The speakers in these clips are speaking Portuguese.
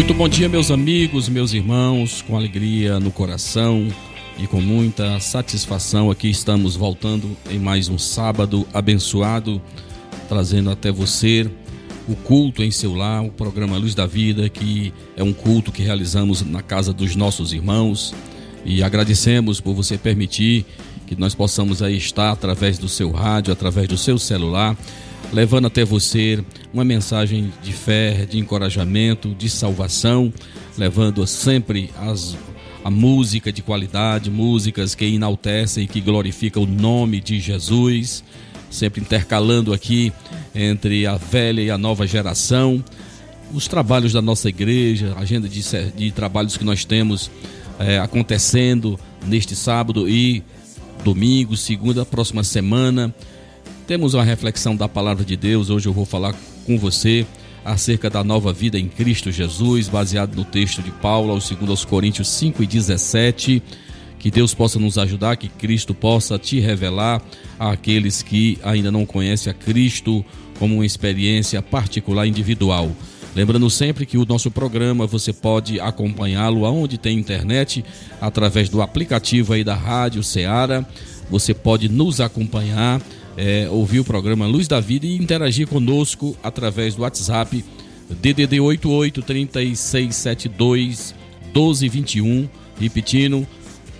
Muito bom dia, meus amigos, meus irmãos, com alegria no coração e com muita satisfação. Aqui estamos voltando em mais um sábado abençoado, trazendo até você o culto em seu lar, o programa Luz da Vida, que é um culto que realizamos na casa dos nossos irmãos. E agradecemos por você permitir que nós possamos aí estar através do seu rádio, através do seu celular levando até você uma mensagem de fé, de encorajamento, de salvação, levando sempre as, a música de qualidade, músicas que enaltecem e que glorificam o nome de Jesus, sempre intercalando aqui entre a velha e a nova geração, os trabalhos da nossa igreja, a agenda de, de trabalhos que nós temos é, acontecendo neste sábado e domingo, segunda, próxima semana temos uma reflexão da palavra de Deus. Hoje eu vou falar com você acerca da nova vida em Cristo Jesus, baseado no texto de Paulo, aos 2 Coríntios 5 e 17. Que Deus possa nos ajudar, que Cristo possa te revelar àqueles que ainda não conhecem a Cristo como uma experiência particular individual. Lembrando sempre que o nosso programa você pode acompanhá-lo aonde tem internet, através do aplicativo aí da Rádio Ceará. Você pode nos acompanhar é, ouvir o programa Luz da Vida e interagir conosco através do WhatsApp DDD 88 3672 1221, repetindo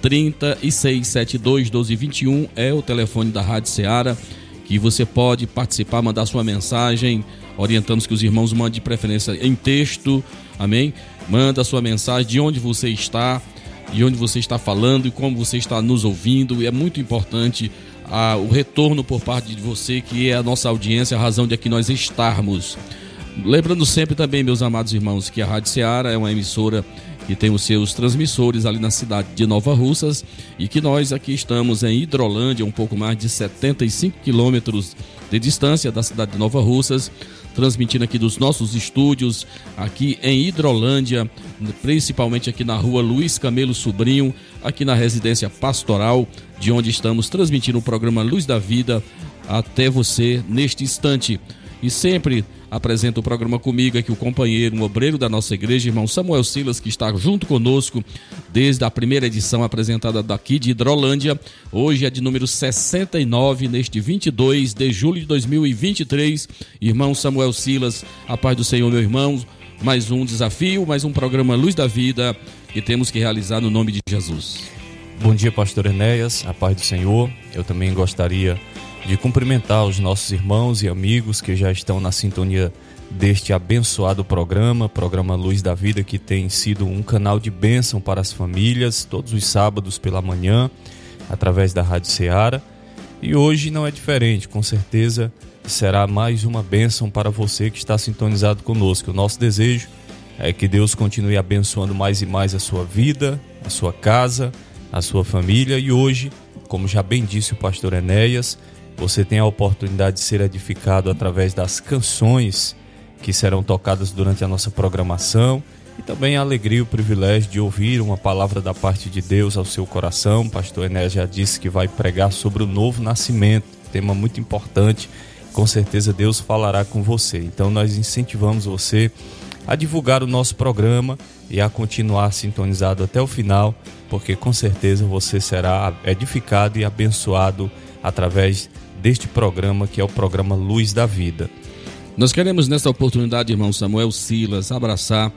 3672 1221 é o telefone da Rádio Ceará que você pode participar, mandar sua mensagem. Orientamos que os irmãos mandem de preferência em texto, amém? Manda sua mensagem de onde você está, de onde você está falando e como você está nos ouvindo. É muito importante a, o retorno por parte de você, que é a nossa audiência, a razão de aqui nós estarmos. Lembrando sempre também, meus amados irmãos, que a Rádio Ceará é uma emissora que tem os seus transmissores ali na cidade de Nova Russas e que nós aqui estamos em Hidrolândia, um pouco mais de 75 quilômetros de distância da cidade de Nova Russas, transmitindo aqui dos nossos estúdios aqui em Hidrolândia, principalmente aqui na rua Luiz Camelo Sobrinho, aqui na residência pastoral, de onde estamos transmitindo o programa Luz da Vida até você neste instante. E sempre apresenta o programa comigo aqui o companheiro, um obreiro da nossa igreja, irmão Samuel Silas, que está junto conosco desde a primeira edição apresentada daqui de Hidrolândia. Hoje é de número 69, neste 22 de julho de 2023. Irmão Samuel Silas, a paz do Senhor, meu irmão. Mais um desafio, mais um programa Luz da Vida que temos que realizar no nome de Jesus. Bom dia, pastor Enéas, a paz do Senhor. Eu também gostaria de cumprimentar os nossos irmãos e amigos que já estão na sintonia deste abençoado programa, programa Luz da Vida, que tem sido um canal de bênção para as famílias, todos os sábados pela manhã, através da Rádio Ceará. E hoje não é diferente, com certeza será mais uma bênção para você que está sintonizado conosco. O nosso desejo é que Deus continue abençoando mais e mais a sua vida, a sua casa, a sua família e hoje, como já bem disse o pastor Enéas, você tem a oportunidade de ser edificado através das canções que serão tocadas durante a nossa programação e também a alegria e o privilégio de ouvir uma palavra da parte de Deus ao seu coração. O pastor Enéas já disse que vai pregar sobre o novo nascimento, tema muito importante. Com certeza Deus falará com você. Então nós incentivamos você a divulgar o nosso programa e a continuar sintonizado até o final, porque com certeza você será edificado e abençoado através deste programa que é o programa Luz da Vida. Nós queremos nesta oportunidade, irmão Samuel Silas, abraçar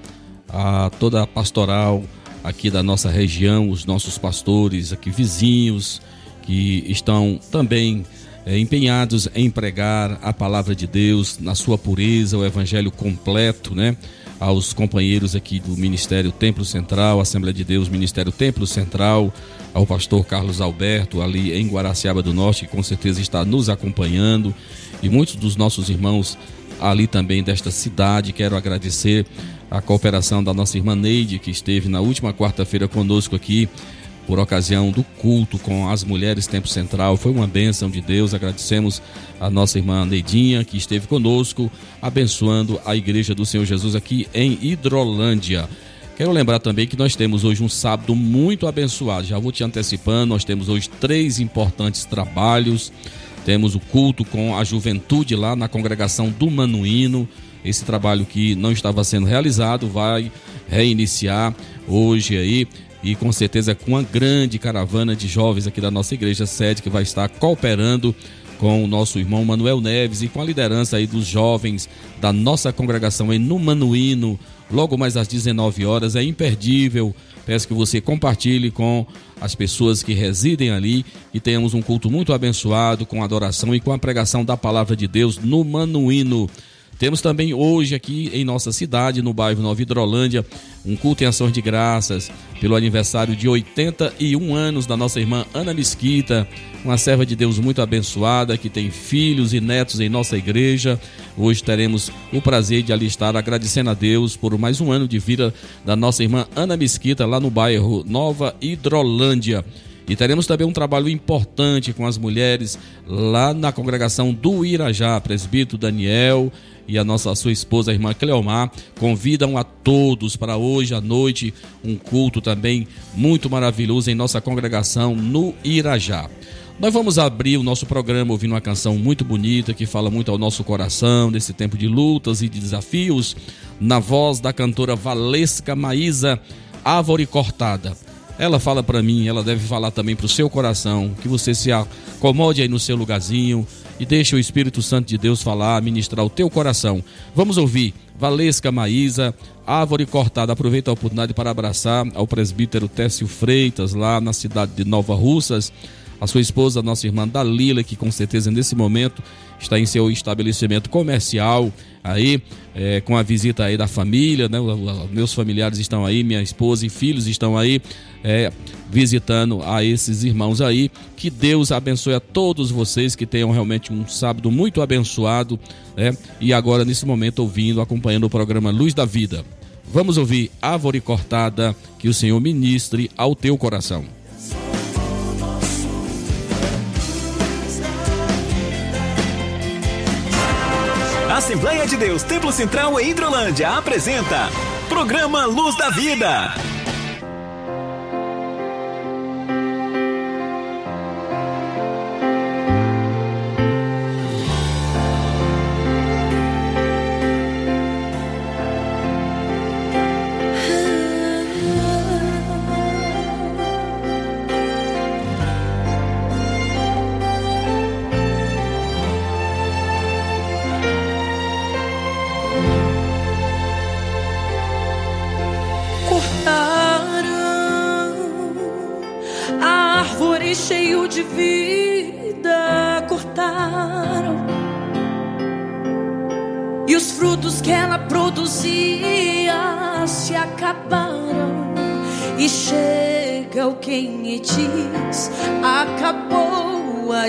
a toda a pastoral aqui da nossa região, os nossos pastores aqui vizinhos que estão também é, empenhados em pregar a palavra de Deus na sua pureza, o evangelho completo, né? aos companheiros aqui do Ministério Templo Central, Assembleia de Deus, Ministério Templo Central, ao pastor Carlos Alberto, ali em Guaraciaba do Norte, que com certeza está nos acompanhando, e muitos dos nossos irmãos ali também desta cidade. Quero agradecer a cooperação da nossa irmã Neide, que esteve na última quarta-feira conosco aqui por ocasião do culto com as mulheres Tempo Central. Foi uma bênção de Deus. Agradecemos a nossa irmã Neidinha, que esteve conosco, abençoando a Igreja do Senhor Jesus aqui em Hidrolândia. Quero lembrar também que nós temos hoje um sábado muito abençoado. Já vou te antecipando, nós temos hoje três importantes trabalhos. Temos o culto com a juventude lá na congregação do Manuíno. Esse trabalho que não estava sendo realizado vai reiniciar hoje aí e com certeza com uma grande caravana de jovens aqui da nossa igreja sede que vai estar cooperando com o nosso irmão Manuel Neves e com a liderança aí dos jovens da nossa congregação aí no Manuíno, logo mais às 19 horas, é imperdível. Peço que você compartilhe com as pessoas que residem ali e tenhamos um culto muito abençoado com adoração e com a pregação da palavra de Deus no Manuíno. Temos também hoje aqui em nossa cidade, no bairro Nova Hidrolândia, um culto em ações de graças pelo aniversário de 81 anos da nossa irmã Ana Mesquita, uma serva de Deus muito abençoada que tem filhos e netos em nossa igreja. Hoje teremos o prazer de ali estar agradecendo a Deus por mais um ano de vida da nossa irmã Ana Mesquita lá no bairro Nova Hidrolândia. E teremos também um trabalho importante com as mulheres lá na congregação do Irajá, presbítero Daniel e a nossa a sua esposa, a irmã Cleomar, convidam a todos para hoje à noite um culto também muito maravilhoso em nossa congregação no Irajá. Nós vamos abrir o nosso programa ouvindo uma canção muito bonita que fala muito ao nosso coração nesse tempo de lutas e de desafios, na voz da cantora Valesca Maísa, Árvore Cortada. Ela fala para mim, ela deve falar também para o seu coração, que você se acomode aí no seu lugarzinho, e deixa o Espírito Santo de Deus falar, ministrar o teu coração. Vamos ouvir Valesca Maísa, Árvore Cortada. Aproveita a oportunidade para abraçar ao presbítero Técio Freitas, lá na cidade de Nova Russas, a sua esposa, a nossa irmã Dalila, que com certeza nesse momento está em seu estabelecimento comercial aí, é, com a visita aí da família, né? Meus familiares estão aí, minha esposa e filhos estão aí é, visitando a esses irmãos aí. Que Deus abençoe a todos vocês que tenham realmente um sábado muito abençoado, né? E agora nesse momento ouvindo, acompanhando o programa Luz da Vida. Vamos ouvir Árvore Cortada, que o Senhor ministre ao teu coração. Assembleia de Deus Templo Central em Hidrolândia apresenta Programa Luz da Vida.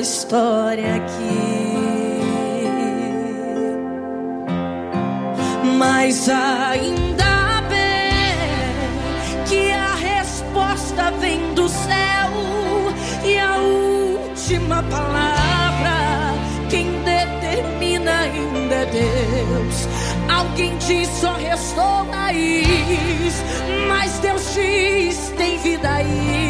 História aqui. Mas ainda bem que a resposta vem do céu e a última palavra quem determina ainda é Deus. Alguém diz só restou raiz, mas Deus diz tem vida aí.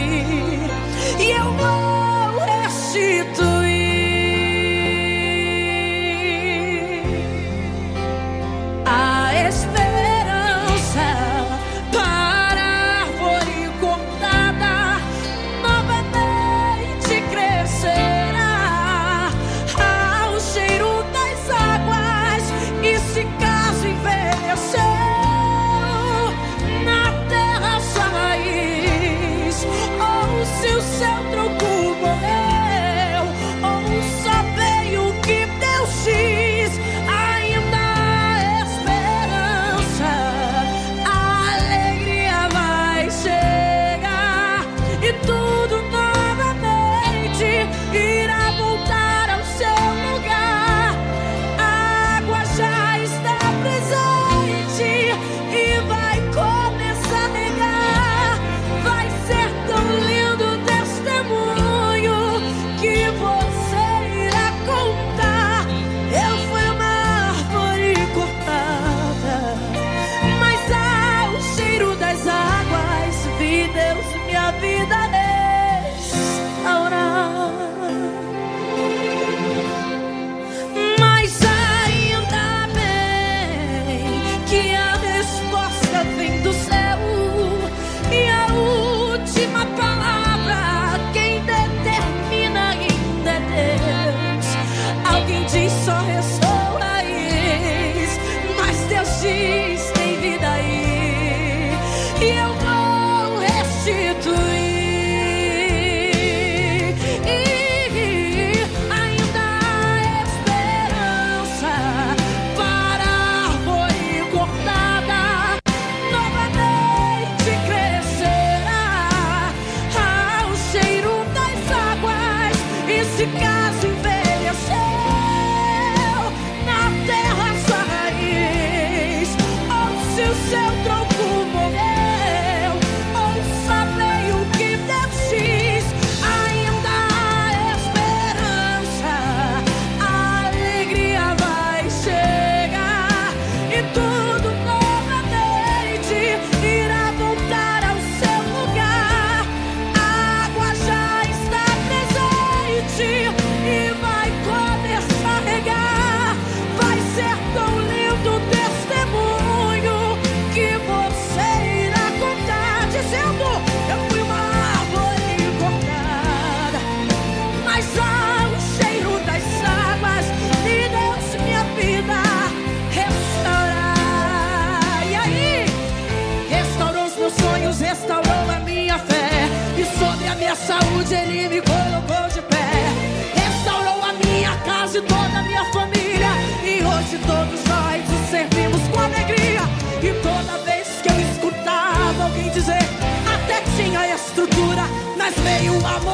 Mas veio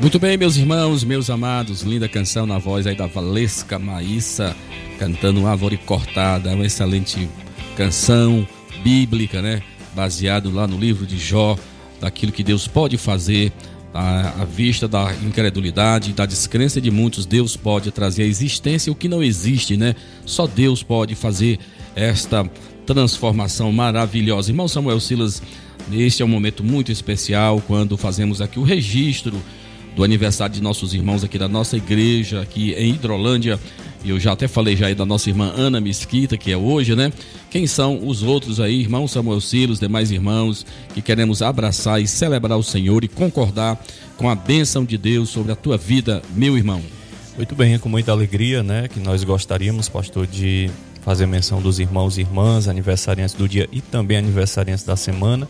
Muito bem, meus irmãos, meus amados, linda canção na voz aí da Valesca Maíssa, cantando Árvore Cortada, uma excelente canção bíblica, né? Baseado lá no livro de Jó, daquilo que Deus pode fazer, à, vista da incredulidade, da descrença de muitos, Deus pode trazer à existência o que não existe, né? Só Deus pode fazer esta transformação maravilhosa. Irmão Samuel Silas, este é um momento muito especial quando fazemos aqui o registro do aniversário de nossos irmãos aqui da nossa igreja, aqui em Hidrolândia. Eu já até falei já aí da nossa irmã Ana Mesquita, que é hoje, né? Quem são os outros aí, irmão Samuel Silos, demais irmãos, que queremos abraçar e celebrar o Senhor e concordar com a bênção de Deus sobre a tua vida, meu irmão. Muito bem, é com muita alegria, né, que nós gostaríamos, pastor, de fazer menção dos irmãos e irmãs, aniversariantes do dia e também aniversariantes da semana,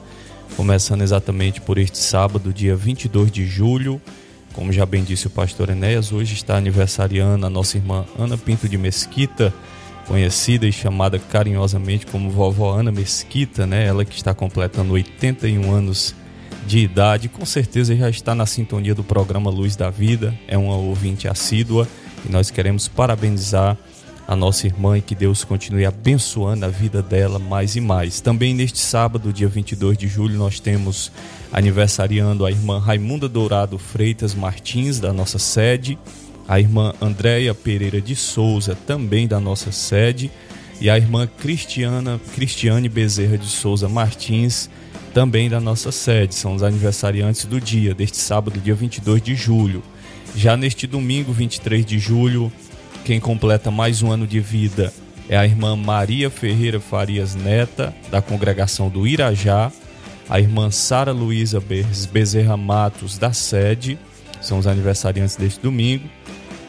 começando exatamente por este sábado, dia 22 de julho. Como já bem disse o pastor Enéas, hoje está aniversariando a nossa irmã Ana Pinto de Mesquita, conhecida e chamada carinhosamente como vovó Ana Mesquita, né? Ela que está completando 81 anos de idade, com certeza já está na sintonia do programa Luz da Vida, é uma ouvinte assídua e nós queremos parabenizar a nossa irmã e que Deus continue abençoando a vida dela mais e mais. Também neste sábado, dia 22 de julho, nós temos aniversariando a irmã Raimunda Dourado Freitas Martins, da nossa sede, a irmã Andréia Pereira de Souza, também da nossa sede, e a irmã Cristiana, Cristiane Bezerra de Souza Martins, também da nossa sede. São os aniversariantes do dia, deste sábado, dia 22 de julho. Já neste domingo, 23 de julho, quem completa mais um ano de vida é a irmã Maria Ferreira Farias Neta, da congregação do Irajá, a irmã Sara Luísa Bezerra Matos, da sede, são os aniversariantes deste domingo.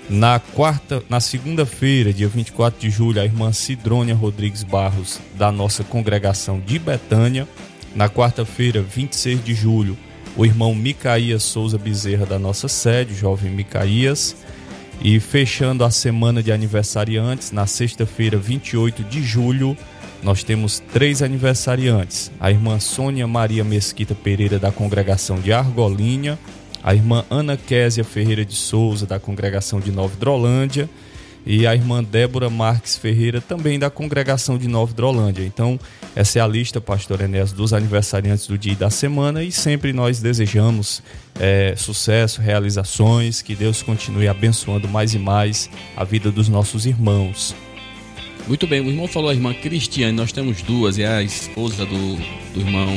Na quarta, na segunda-feira, dia 24 de julho, a irmã Cidrônia Rodrigues Barros, da nossa congregação de Betânia. Na quarta-feira, 26 de julho, o irmão Micaías Souza Bezerra, da nossa sede, jovem Micaías. E fechando a semana de aniversariantes, na sexta-feira, 28 de julho, nós temos três aniversariantes: a irmã Sônia Maria Mesquita Pereira, da congregação de Argolinha, a irmã Ana Késia Ferreira de Souza, da congregação de Nova Drolândia, e a irmã Débora Marques Ferreira, também da congregação de Nova Drolândia. Então, essa é a lista, pastor Enéas, dos aniversariantes do dia e da semana. E sempre nós desejamos é, sucesso, realizações, que Deus continue abençoando mais e mais a vida dos nossos irmãos. Muito bem, o irmão falou a irmã Cristiane, nós temos duas, é a esposa do, do irmão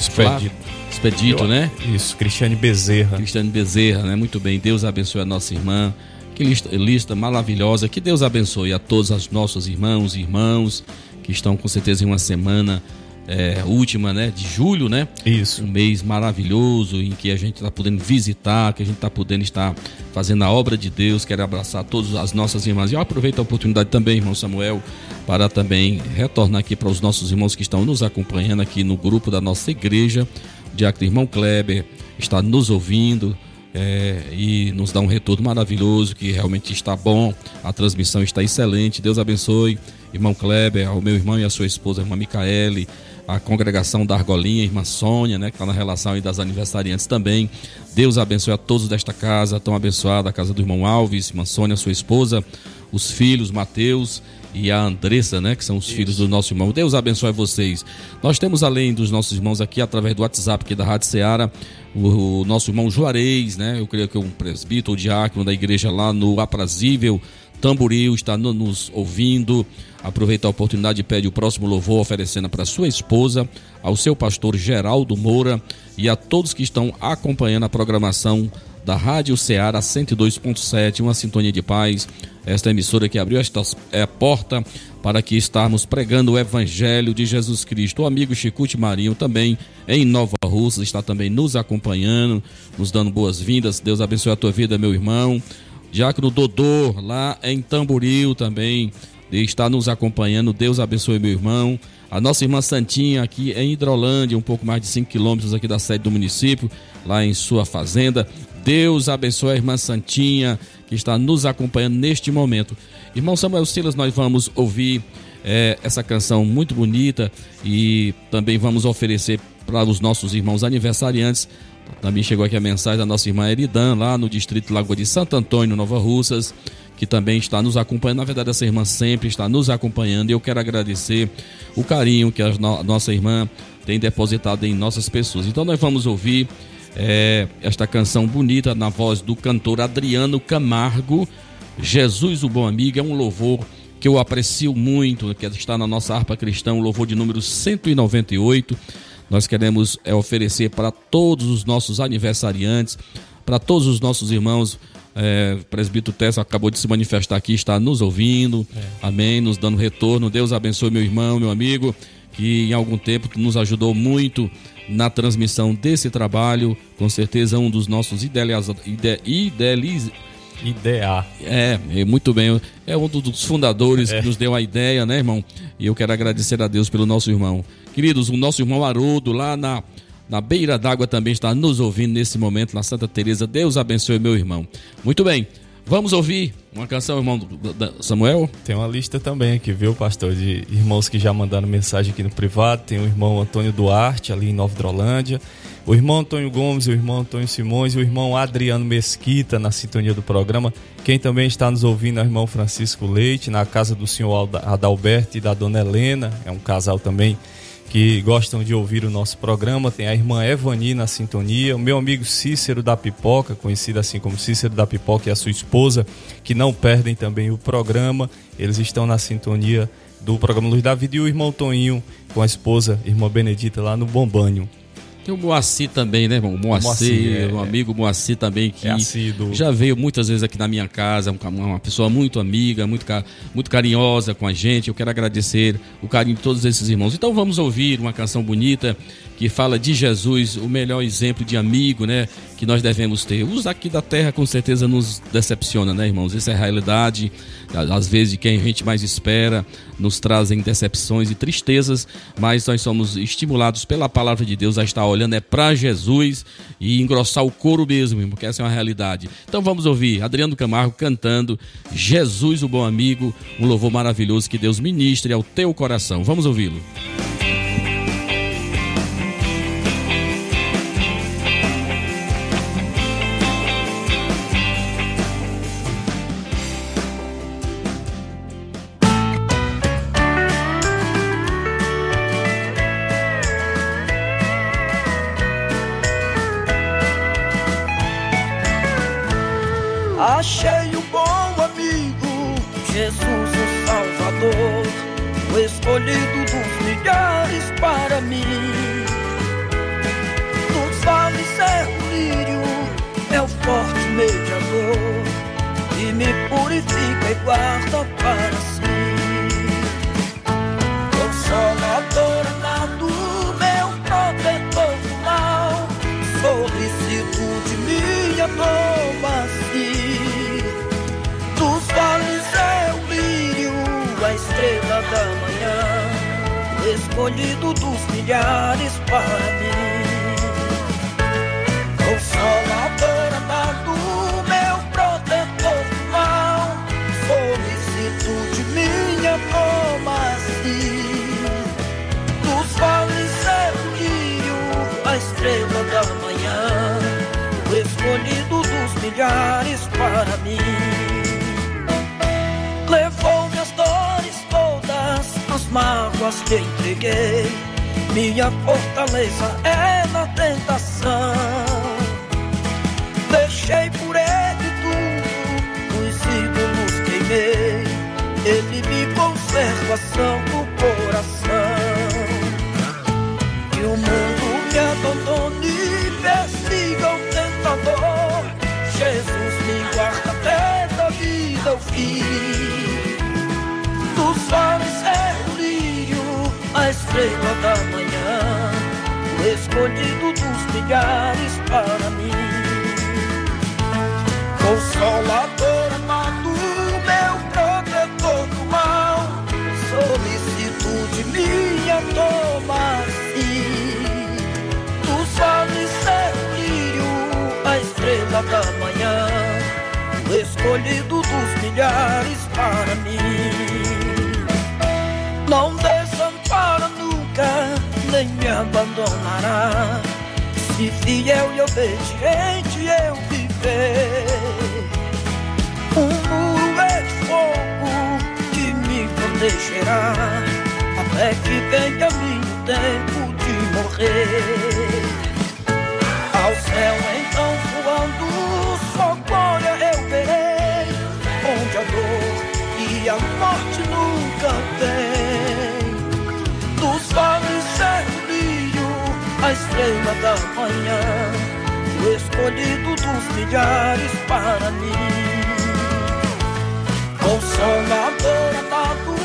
Expedito. Expedito, né? Isso, Cristiane Bezerra. Cristiane Bezerra, né? Muito bem, Deus abençoe a nossa irmã. Que lista, lista maravilhosa. Que Deus abençoe a todos os nossos irmãos e irmãos que estão com certeza em uma semana é, última, né, de julho, né? Isso. Um mês maravilhoso em que a gente está podendo visitar, que a gente está podendo estar fazendo a obra de Deus. Quero abraçar todas as nossas irmãs. E eu aproveito a oportunidade também, irmão Samuel, para também retornar aqui para os nossos irmãos que estão nos acompanhando aqui no grupo da nossa igreja. O diácono irmão Kleber está nos ouvindo é, e nos dá um retorno maravilhoso, que realmente está bom, a transmissão está excelente. Deus abençoe, irmão Kleber, ao meu irmão e a sua esposa, irmã Micaele, a congregação da Argolinha, irmã Sônia, né, que está na relação aí das aniversariantes também. Deus abençoe a todos desta casa, tão abençoada, a casa do irmão Alves, irmã Sônia, sua esposa, os filhos, Mateus e a Andressa, né, que são os Isso. filhos do nosso irmão. Deus abençoe vocês. Nós temos além dos nossos irmãos aqui através do WhatsApp aqui da Rádio Ceará, o, o nosso irmão Juarez, né? Eu creio que é um presbítero, diácono da igreja lá no Aprazível Tamboril, está no, nos ouvindo. Aproveita a oportunidade e pede o próximo louvor, oferecendo para sua esposa, ao seu pastor Geraldo Moura e a todos que estão acompanhando a programação da Rádio Ceará 102.7, uma sintonia de paz. Esta emissora que abriu esta é, porta para que estarmos pregando o Evangelho de Jesus Cristo. O amigo Chicute Marinho também em Nova Rússia está também nos acompanhando, nos dando boas-vindas. Deus abençoe a tua vida, meu irmão. Diácono Dodô, lá em Tamboril também, está nos acompanhando. Deus abençoe, meu irmão. A nossa irmã Santinha aqui em Hidrolândia, um pouco mais de 5 quilômetros aqui da sede do município, lá em sua fazenda. Deus abençoe a irmã Santinha, que está nos acompanhando neste momento. Irmão Samuel Silas, nós vamos ouvir é, essa canção muito bonita e também vamos oferecer para os nossos irmãos aniversariantes. Também chegou aqui a mensagem da nossa irmã Eridan, lá no distrito Lagoa de Santo Antônio, Nova Russas, que também está nos acompanhando. Na verdade, essa irmã sempre está nos acompanhando e eu quero agradecer o carinho que a nossa irmã tem depositado em nossas pessoas. Então, nós vamos ouvir é, esta canção bonita na voz do cantor Adriano Camargo. Jesus, o bom amigo, é um louvor que eu aprecio muito, que está na nossa harpa cristã, o louvor de número 198. Nós queremos é, oferecer para todos os nossos aniversariantes, para todos os nossos irmãos. É, o presbítero Tessa acabou de se manifestar aqui, está nos ouvindo, é. amém, nos dando retorno. Deus abençoe meu irmão, meu amigo, que em algum tempo nos ajudou muito na transmissão desse trabalho. Com certeza, um dos nossos idealizadores. Ide, idealiz... Idear. É, é, muito bem. É um dos fundadores é. que nos deu a ideia, né, irmão? E eu quero agradecer a Deus pelo nosso irmão. Queridos, o nosso irmão Haroldo, lá na, na beira d'água, também está nos ouvindo nesse momento, na Santa Teresa. Deus abençoe meu irmão. Muito bem. Vamos ouvir uma canção, irmão Samuel? Tem uma lista também aqui, viu, pastor? De irmãos que já mandaram mensagem aqui no privado. Tem o irmão Antônio Duarte, ali em Nova Drolândia. O irmão Antônio Gomes, o irmão Antônio Simões e o irmão Adriano Mesquita na sintonia do programa. Quem também está nos ouvindo é o irmão Francisco Leite, na casa do senhor Adalberto e da dona Helena. É um casal também que gostam de ouvir o nosso programa. Tem a irmã Evani na sintonia, o meu amigo Cícero da Pipoca, conhecido assim como Cícero da Pipoca, e a sua esposa, que não perdem também o programa. Eles estão na sintonia do programa Luz da Vida e o irmão Toninho com a esposa, irmã Benedita, lá no Bombanho. Tem o Moacir também, né, irmão? O Moacir, Moacir, é, o amigo Moacir também, que É assíduo. já veio muitas vezes aqui na minha casa, um ca- uma pessoa muito amiga, muito, muito carinhosa com a gente. Eu quero agradecer o carinho de todos esses irmãos. Então vamos ouvir uma canção bonita que fala de Jesus, o melhor exemplo de amigo, né, que nós devemos ter. Os aqui da terra com certeza nos decepciona, né, irmãos? Isso é a realidade. Às vezes quem a gente mais espera nos trazem decepções e tristezas, mas nós somos estimulados pela palavra de Deus a estar olhando é para Jesus e engrossar o couro mesmo, porque essa é uma realidade. Então vamos ouvir Adriano Camargo cantando Jesus, o bom amigo, um louvor maravilhoso que Deus ministre ao teu coração. Vamos ouvi-lo. Estrela da manhã, o escolhido dos milhares para mim. Consolador amado, meu protetor do mal, solicitude minha toma-se. Dos vales é o lírio, a estrela da manhã, o escolhido dos milhares para mim. Não me abandonará. Se fiel e obediente eu viver. Um muro é de fogo que me protegerá até que venha meu tempo de morrer. Ao céu então voando, só glória eu verei, onde a dor e a morte nunca tem. A estrela da manhã, escolhido dos milhares para mim. Consolador amado,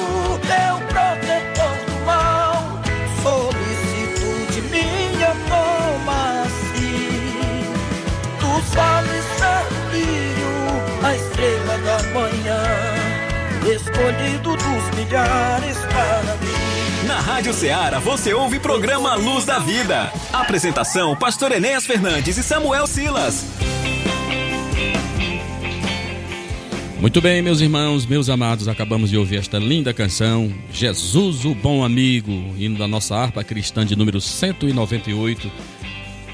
meu protetor do mal, solicitude minha toma-se. Dos vales o brilho, a estrela da manhã, escolhido dos milhares para mim. Na Rádio Ceará você ouve programa Luz da Vida. Apresentação: Pastor Enéas Fernandes e Samuel Silas. Muito bem, meus irmãos, meus amados, acabamos de ouvir esta linda canção, Jesus, o Bom Amigo, hino da nossa harpa cristã de número 198,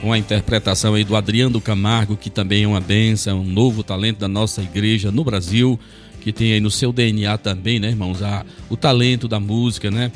com a interpretação aí do Adriano Camargo, que também é uma benção, um novo talento da nossa igreja no Brasil, que tem aí no seu DNA também, né, irmãos, a, o talento da música, né,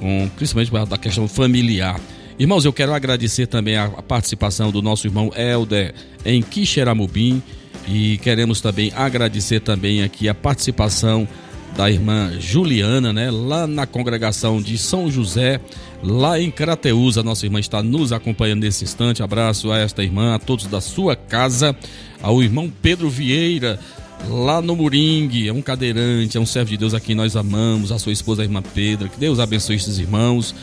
com, principalmente da questão familiar. Irmãos, eu quero agradecer também a, participação do nosso irmão Helder em Quixeramobim, e queremos também agradecer também aqui a participação da irmã Juliana, né? Lá na congregação de São José, lá em Crateús. A nossa irmã está nos acompanhando nesse instante. Abraço a esta irmã, a todos da sua casa, ao irmão Pedro Vieira, lá no Moringue, é um cadeirante, é um servo de Deus a quem nós amamos, a sua esposa, a irmã Pedro. Que Deus abençoe esses irmãos.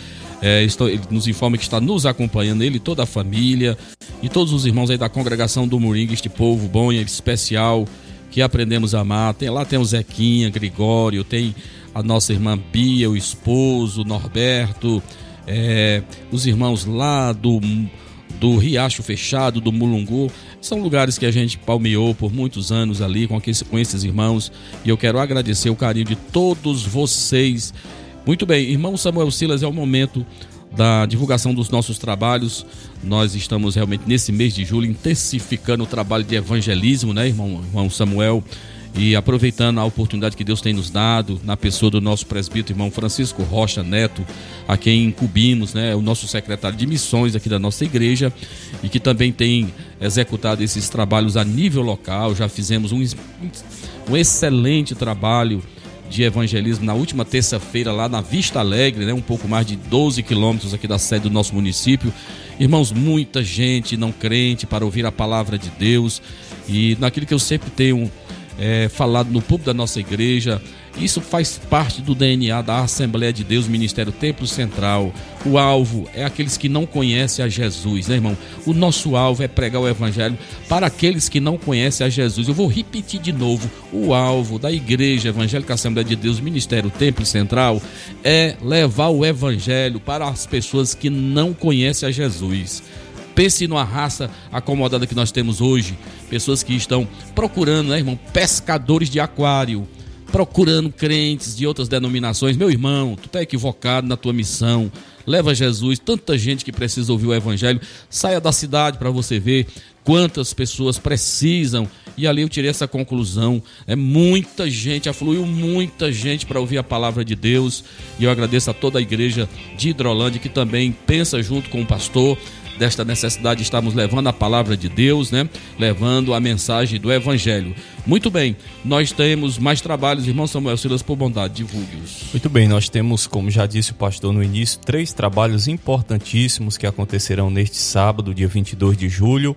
É, estou, ele nos informa que está nos acompanhando, ele, toda a família e todos os irmãos aí da congregação do Moringue, este povo bom e especial que aprendemos a amar. Tem, lá tem o Zequinha, Gregório, tem a nossa irmã Bia, o esposo, Norberto, é, os irmãos lá do, do Riacho Fechado, do Mulungu. São lugares que a gente palmeou por muitos anos ali com, aqueles, com esses irmãos. E eu quero agradecer o carinho de todos vocês. Muito bem, irmão Samuel Silas, é o momento da divulgação dos nossos trabalhos. Nós estamos realmente nesse mês de julho intensificando o trabalho de evangelismo, né, irmão, irmão Samuel? E aproveitando a oportunidade que Deus tem nos dado, na pessoa do nosso presbítero, irmão Francisco Rocha Neto, a quem incumbimos, né, o nosso secretário de missões aqui da nossa igreja, e que também tem executado esses trabalhos a nível local. Já fizemos um, um excelente trabalho de evangelismo na última terça-feira lá na Vista Alegre, né, um pouco mais de 12 quilômetros aqui da sede do nosso município. Irmãos, muita gente não crente para ouvir a palavra de Deus e naquilo que eu sempre tenho é, falado no público da nossa igreja, isso faz parte do DNA da Assembleia de Deus, Ministério Templo Central. O alvo é aqueles que não conhecem a Jesus, né, irmão? O nosso alvo é pregar o Evangelho para aqueles que não conhecem a Jesus. Eu vou repetir de novo: o alvo da Igreja Evangélica Assembleia de Deus, Ministério Templo Central, é levar o Evangelho para as pessoas que não conhecem a Jesus. Pense numa raça acomodada que nós temos hoje, pessoas que estão procurando, né, irmão, pescadores de aquário procurando crentes de outras denominações. Meu irmão, tu tá equivocado na tua missão. Leva Jesus, tanta gente que precisa ouvir o evangelho. Saia da cidade para você ver quantas pessoas precisam. E ali eu tirei essa conclusão. É muita gente, afluiu muita gente para ouvir a palavra de Deus. E eu agradeço a toda a igreja de Hidrolândia que também pensa junto com o pastor desta necessidade de estarmos levando a palavra de Deus, né? Levando a mensagem do Evangelho. Muito bem, nós temos mais trabalhos, irmão Samuel Silas, por bondade, divulgue-os. Muito bem, nós temos, como já disse o pastor no início, três trabalhos importantíssimos que acontecerão neste sábado, dia 22 de julho.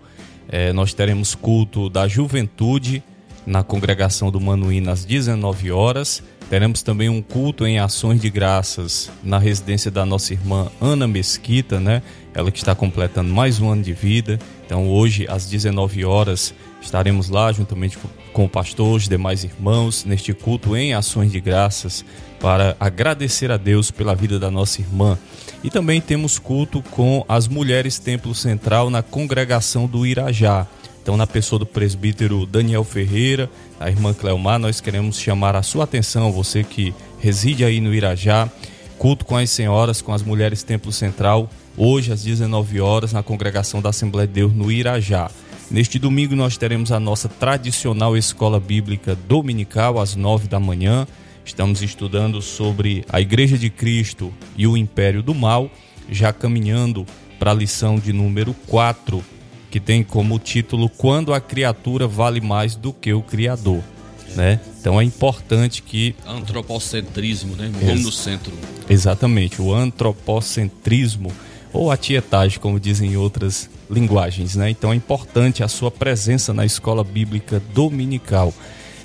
É, nós teremos culto da juventude na congregação do Manuína às 19 horas. Teremos também um culto em ações de graças na residência da nossa irmã Ana Mesquita, né? Ela que está completando mais um ano de vida. Então hoje às 19 horas estaremos lá juntamente com o pastor, os demais irmãos neste culto em ações de graças para agradecer a Deus pela vida da nossa irmã. E também temos culto com as mulheres Templo Central na congregação do Irajá. Então, na pessoa do presbítero Daniel Ferreira, a irmã Cleomar, nós queremos chamar a sua atenção, você que reside aí no Irajá, culto com as senhoras, com as mulheres Templo Central, hoje às 19 horas, na congregação da Assembleia de Deus no Irajá. Neste domingo nós teremos a nossa tradicional escola bíblica dominical às 9 da manhã. Estamos estudando sobre a Igreja de Cristo e o Império do Mal, já caminhando para a lição de número 4 que tem como título Quando a criatura vale mais do que o criador, né? Então é importante que antropocentrismo, né? Vamos no centro. Exatamente, o antropocentrismo ou a tietagem, como dizem em outras linguagens, né? Então é importante a sua presença na escola bíblica dominical.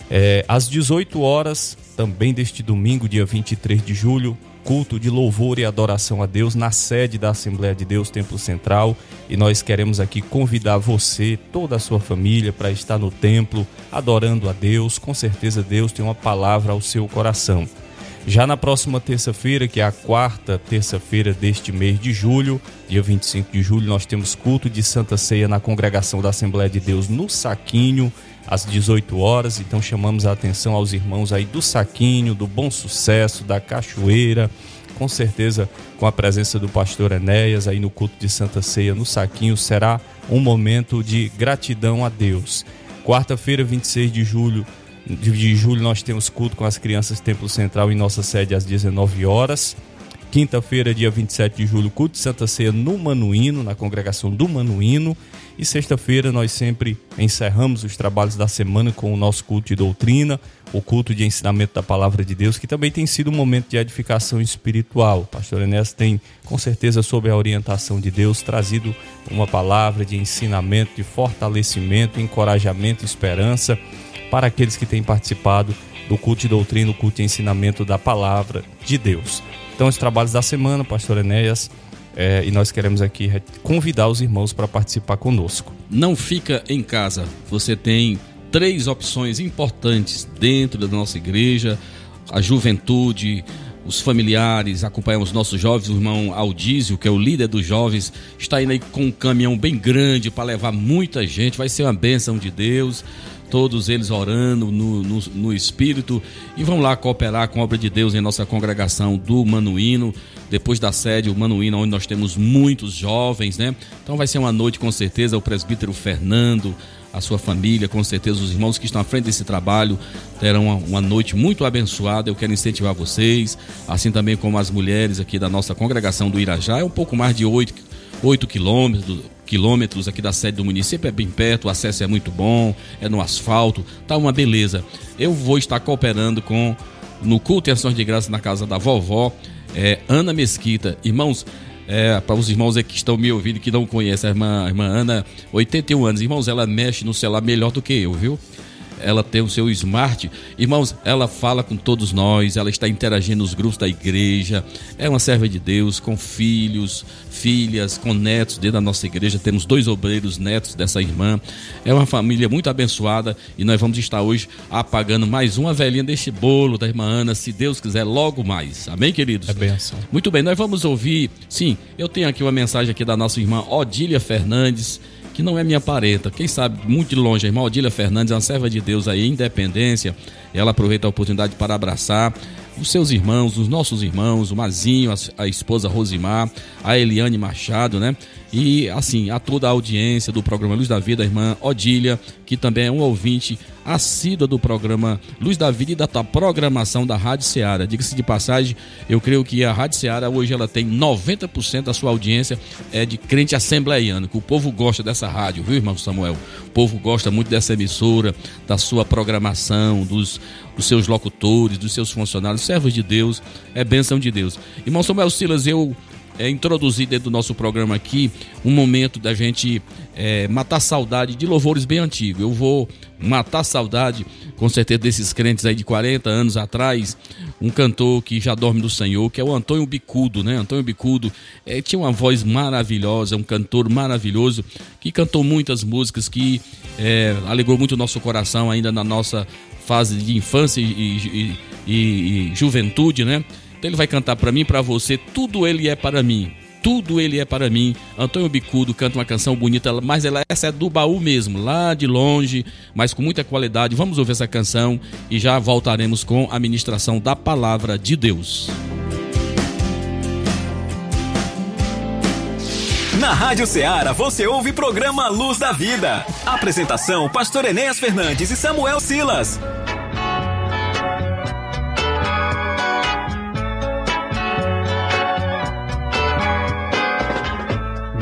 É, às 18 horas, também deste domingo, dia 23 de julho, culto de louvor e adoração a Deus na sede da Assembleia de Deus Templo Central e nós queremos aqui convidar você, toda a sua família, para estar no templo adorando a Deus. Com certeza Deus tem uma palavra ao seu coração. Já na próxima terça-feira, que é a quarta terça-feira deste mês de julho, dia 25 de julho, nós temos culto de Santa Ceia na congregação da Assembleia de Deus no Saquinho, às 18 horas. Então chamamos a atenção aos irmãos aí do Saquinho, do Bom Sucesso, da Cachoeira, com certeza com a presença do pastor Enéas aí no culto de Santa Ceia no Saquinho, será um momento de gratidão a Deus. Quarta-feira, 26 de julho, de julho nós temos culto com as crianças Templo Central em nossa sede às 19 horas. Quinta-feira, dia 27 de julho, culto de Santa Ceia no Manuíno, na congregação do Manuíno. E sexta-feira nós sempre encerramos os trabalhos da semana com o nosso culto de doutrina. o culto de ensinamento da palavra de Deus, que também tem sido um momento de edificação espiritual. O pastor Enéas tem, com certeza, sob a orientação de Deus, trazido uma palavra de ensinamento, de fortalecimento, encorajamento, esperança para aqueles que têm participado do culto de doutrina, do culto de ensinamento da palavra de Deus. Então, os trabalhos da semana, pastor Enéas, é, e nós queremos aqui convidar os irmãos para participar conosco. Não fica em casa. Você tem três opções importantes dentro da nossa igreja: a juventude, os familiares, acompanhamos nossos jovens, o irmão Aldísio, que é o líder dos jovens, está indo aí com um caminhão bem grande para levar muita gente, vai ser uma bênção de Deus todos eles orando no, no, no, Espírito e vão lá cooperar com a obra de Deus em nossa congregação do Manuíno, depois da sede, o Manuíno, onde nós temos muitos jovens, né? Então vai ser uma noite com certeza, o presbítero Fernando, a sua família, com certeza os irmãos que estão à frente desse trabalho terão uma, uma, noite muito abençoada. Eu quero incentivar vocês, assim também como as mulheres aqui da nossa congregação do Irajá, é um pouco mais de oito 8 quilômetros, quilômetros aqui da sede do município, é bem perto, o acesso é muito bom, é no asfalto, tá uma beleza. Eu vou estar cooperando com no culto e ações de graça na casa da vovó é, Ana Mesquita. Irmãos, é, para os irmãos que estão me ouvindo que não conhecem a irmã, a irmã Ana, 81 anos. Irmãos, ela mexe no celular melhor do que eu, viu? Ela tem o seu smart. Irmãos, ela fala com todos nós, ela está interagindo nos grupos da igreja. É uma serva de Deus, com filhos, filhas, com netos dentro da nossa igreja. Temos dois obreiros netos dessa irmã. É uma família muito abençoada e nós vamos estar hoje apagando mais uma velhinha deste bolo da irmã Ana, se Deus quiser, logo mais. Amém, queridos? É benção. Muito bem, nós vamos ouvir. Sim, eu tenho aqui uma mensagem aqui da nossa irmã Odília Fernandes que não é minha parenta. Quem sabe, muito de longe, a irmã Odília Fernandes é uma serva de Deus aí, independência. Ela aproveita a oportunidade para abraçar os seus irmãos, os nossos irmãos, o Mazinho, a, a esposa Rosimar, a Eliane Machado, né? E assim, a toda a audiência do programa Luz da Vida, a irmã Odília, que também é um ouvinte assídua do programa Luz da Vida e da programação da Rádio Ceará. Diga-se de passagem, eu creio que a Rádio Ceará hoje ela tem 90% da sua audiência é de crente assembleiano, que o povo gosta dessa rádio, viu, irmão Samuel? O povo gosta muito dessa emissora, da sua programação, dos, dos seus locutores, dos seus funcionários, servos de Deus, é bênção de Deus. Irmão Samuel Silas, eu é, introduzir dentro do nosso programa aqui um momento da gente é, matar saudade de louvores bem antigos. Eu vou matar saudade, com certeza, desses crentes aí de 40 anos atrás. Um cantor que já dorme do Senhor, que é o Antônio Bicudo, né? Antônio Bicudo é, tinha uma voz maravilhosa, um cantor maravilhoso, que cantou muitas músicas, que é, alegrou muito o nosso coração ainda na nossa fase de infância e, e, e, e juventude, né? Então ele vai cantar para mim para você, tudo ele é para mim. Tudo ele é para mim. Antônio Bicudo canta uma canção bonita, mas ela essa é do baú mesmo, lá de longe, mas com muita qualidade. Vamos ouvir essa canção e já voltaremos com a ministração da palavra de Deus. Na Rádio Ceará você ouve programa Luz da Vida. Apresentação: Pastor Enéas Fernandes e Samuel Silas.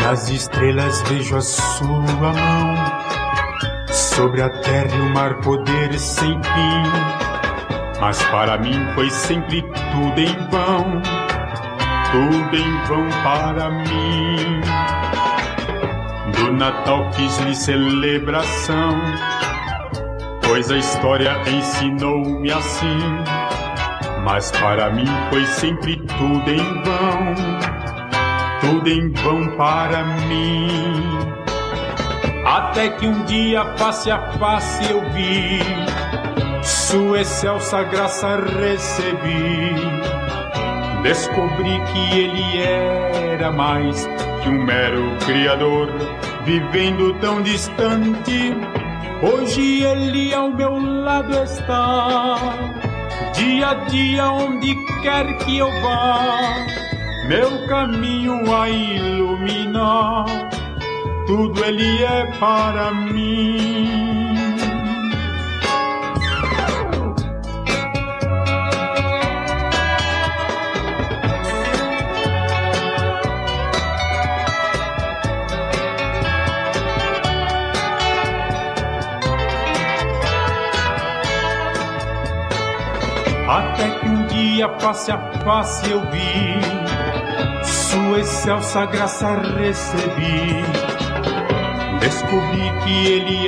Nas estrelas vejo a sua mão, sobre a terra e o mar poder sem fim. Mas para mim foi sempre tudo em vão, tudo em vão para mim. Do Natal fiz-lhe celebração, pois a história ensinou-me assim. Mas para mim foi sempre tudo em vão tudo em vão para mim. Até que um dia, face a face, eu vi Sua excelsa graça recebi. Descobri que Ele era mais que um mero Criador, vivendo tão distante. Hoje Ele ao meu lado está, dia a dia, onde quer que eu vá meu caminho a iluminar, tudo ele é para mim. Até que um dia face a face eu vi, sua excelsa graça recebi. Descobri que ele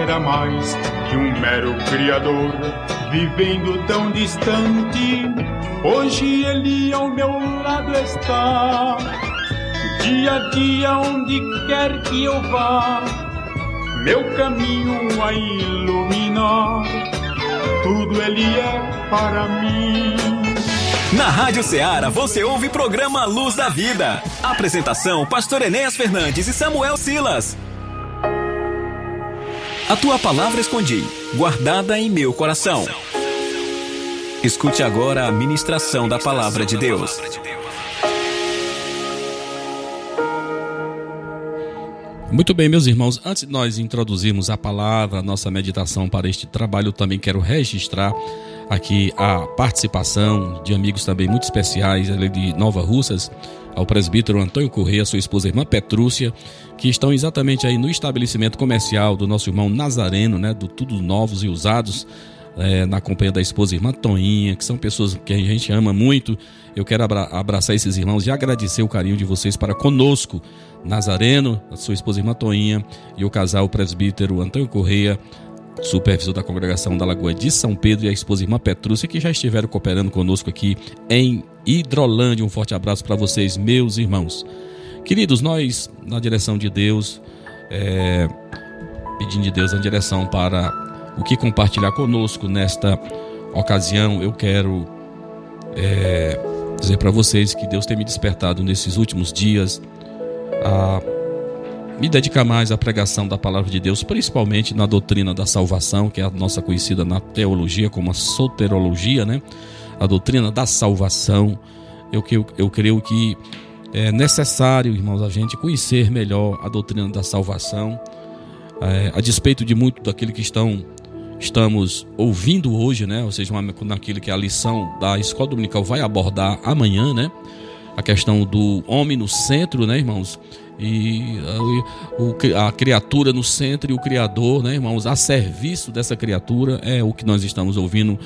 era mais que um mero criador, vivendo tão distante. Hoje ele ao meu lado está, dia a dia, onde quer que eu vá, meu caminho a iluminar. Tudo ele é para mim. Na Rádio Ceará você ouve programa Luz da Vida. Apresentação: Pastor Enéas Fernandes e Samuel Silas. A tua palavra escondi, guardada em meu coração. Escute agora a ministração da palavra de Deus. Muito bem, meus irmãos, antes de nós introduzirmos a palavra, a nossa meditação para este trabalho, eu também quero registrar aqui a participação de amigos também muito especiais ali de Nova Russas, ao presbítero Antônio Correia, sua esposa irmã Petrúcia, que estão exatamente aí no estabelecimento comercial do nosso irmão Nazareno, né, do Tudo Novos e Usados, é, na companhia da esposa irmã Toninha, que são pessoas que a gente ama muito. Eu quero abra abraçar esses irmãos e agradecer o carinho de vocês para conosco. Nazareno, sua esposa irmã Toninha e o casal presbítero Antônio Correia, supervisor da congregação da Lagoa de São Pedro e a esposa irmã Petrúcia, que já estiveram cooperando conosco aqui em Hidrolândia. Um forte abraço para vocês, meus irmãos. Queridos, nós, na direção de Deus, é, pedindo de Deus a direção para o que compartilhar conosco nesta ocasião, eu quero é, dizer para vocês que Deus tem me despertado nesses últimos dias a me dedicar mais à pregação da palavra de Deus, principalmente na doutrina da salvação, que é a nossa conhecida na teologia como a soterologia, né? A doutrina da salvação. Eu, eu, eu creio que é necessário, irmãos, a gente conhecer melhor a doutrina da salvação, é, a despeito de muito daquilo que estão estamos ouvindo hoje, né? Ou seja, uma, naquilo que a lição da escola dominical vai abordar amanhã, né? A questão do homem no centro, né, irmãos? E a, a criatura no centro e o Criador, né, irmãos? A serviço dessa criatura é o que nós estamos ouvindo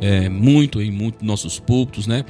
é, muito em muitos nossos púlpitos, né?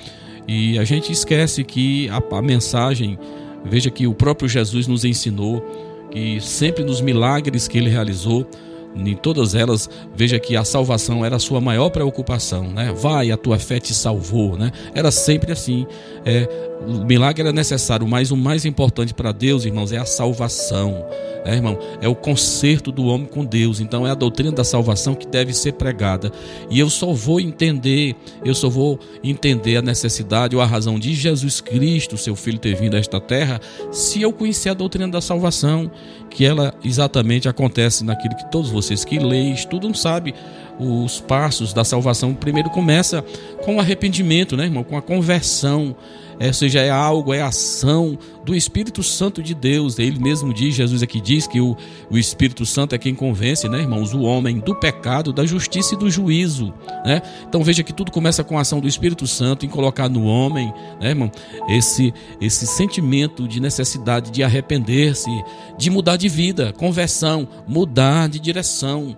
E a gente esquece que a, a mensagem, veja que o próprio Jesus nos ensinou que sempre nos milagres que ele realizou, em todas elas, veja que a salvação era a sua maior preocupação, né? Vai, a tua fé te salvou, né? Era sempre assim. É, o milagre era necessário, mas o mais importante para Deus, irmãos, é a salvação. É, irmão, é o conserto do homem com Deus. Então é a doutrina da salvação que deve ser pregada. E eu só vou entender, eu só vou entender a necessidade ou a razão de Jesus Cristo, seu filho, ter vindo a esta terra, se eu conhecer a doutrina da salvação, que ela exatamente acontece naquilo que todos vocês que leem, estudam, sabem os passos da salvação. Primeiro começa com o arrependimento, né, irmão? Com a conversão é, ou seja, é algo, é ação do Espírito Santo de Deus. Ele mesmo diz, Jesus aqui diz que o, o Espírito Santo é quem convence, né, irmãos, o homem do pecado, da justiça e do juízo, né? Então veja que tudo começa com a ação do Espírito Santo em colocar no homem, né, irmão, esse esse sentimento de necessidade de arrepender-se, de mudar de vida, conversão, mudar de direção.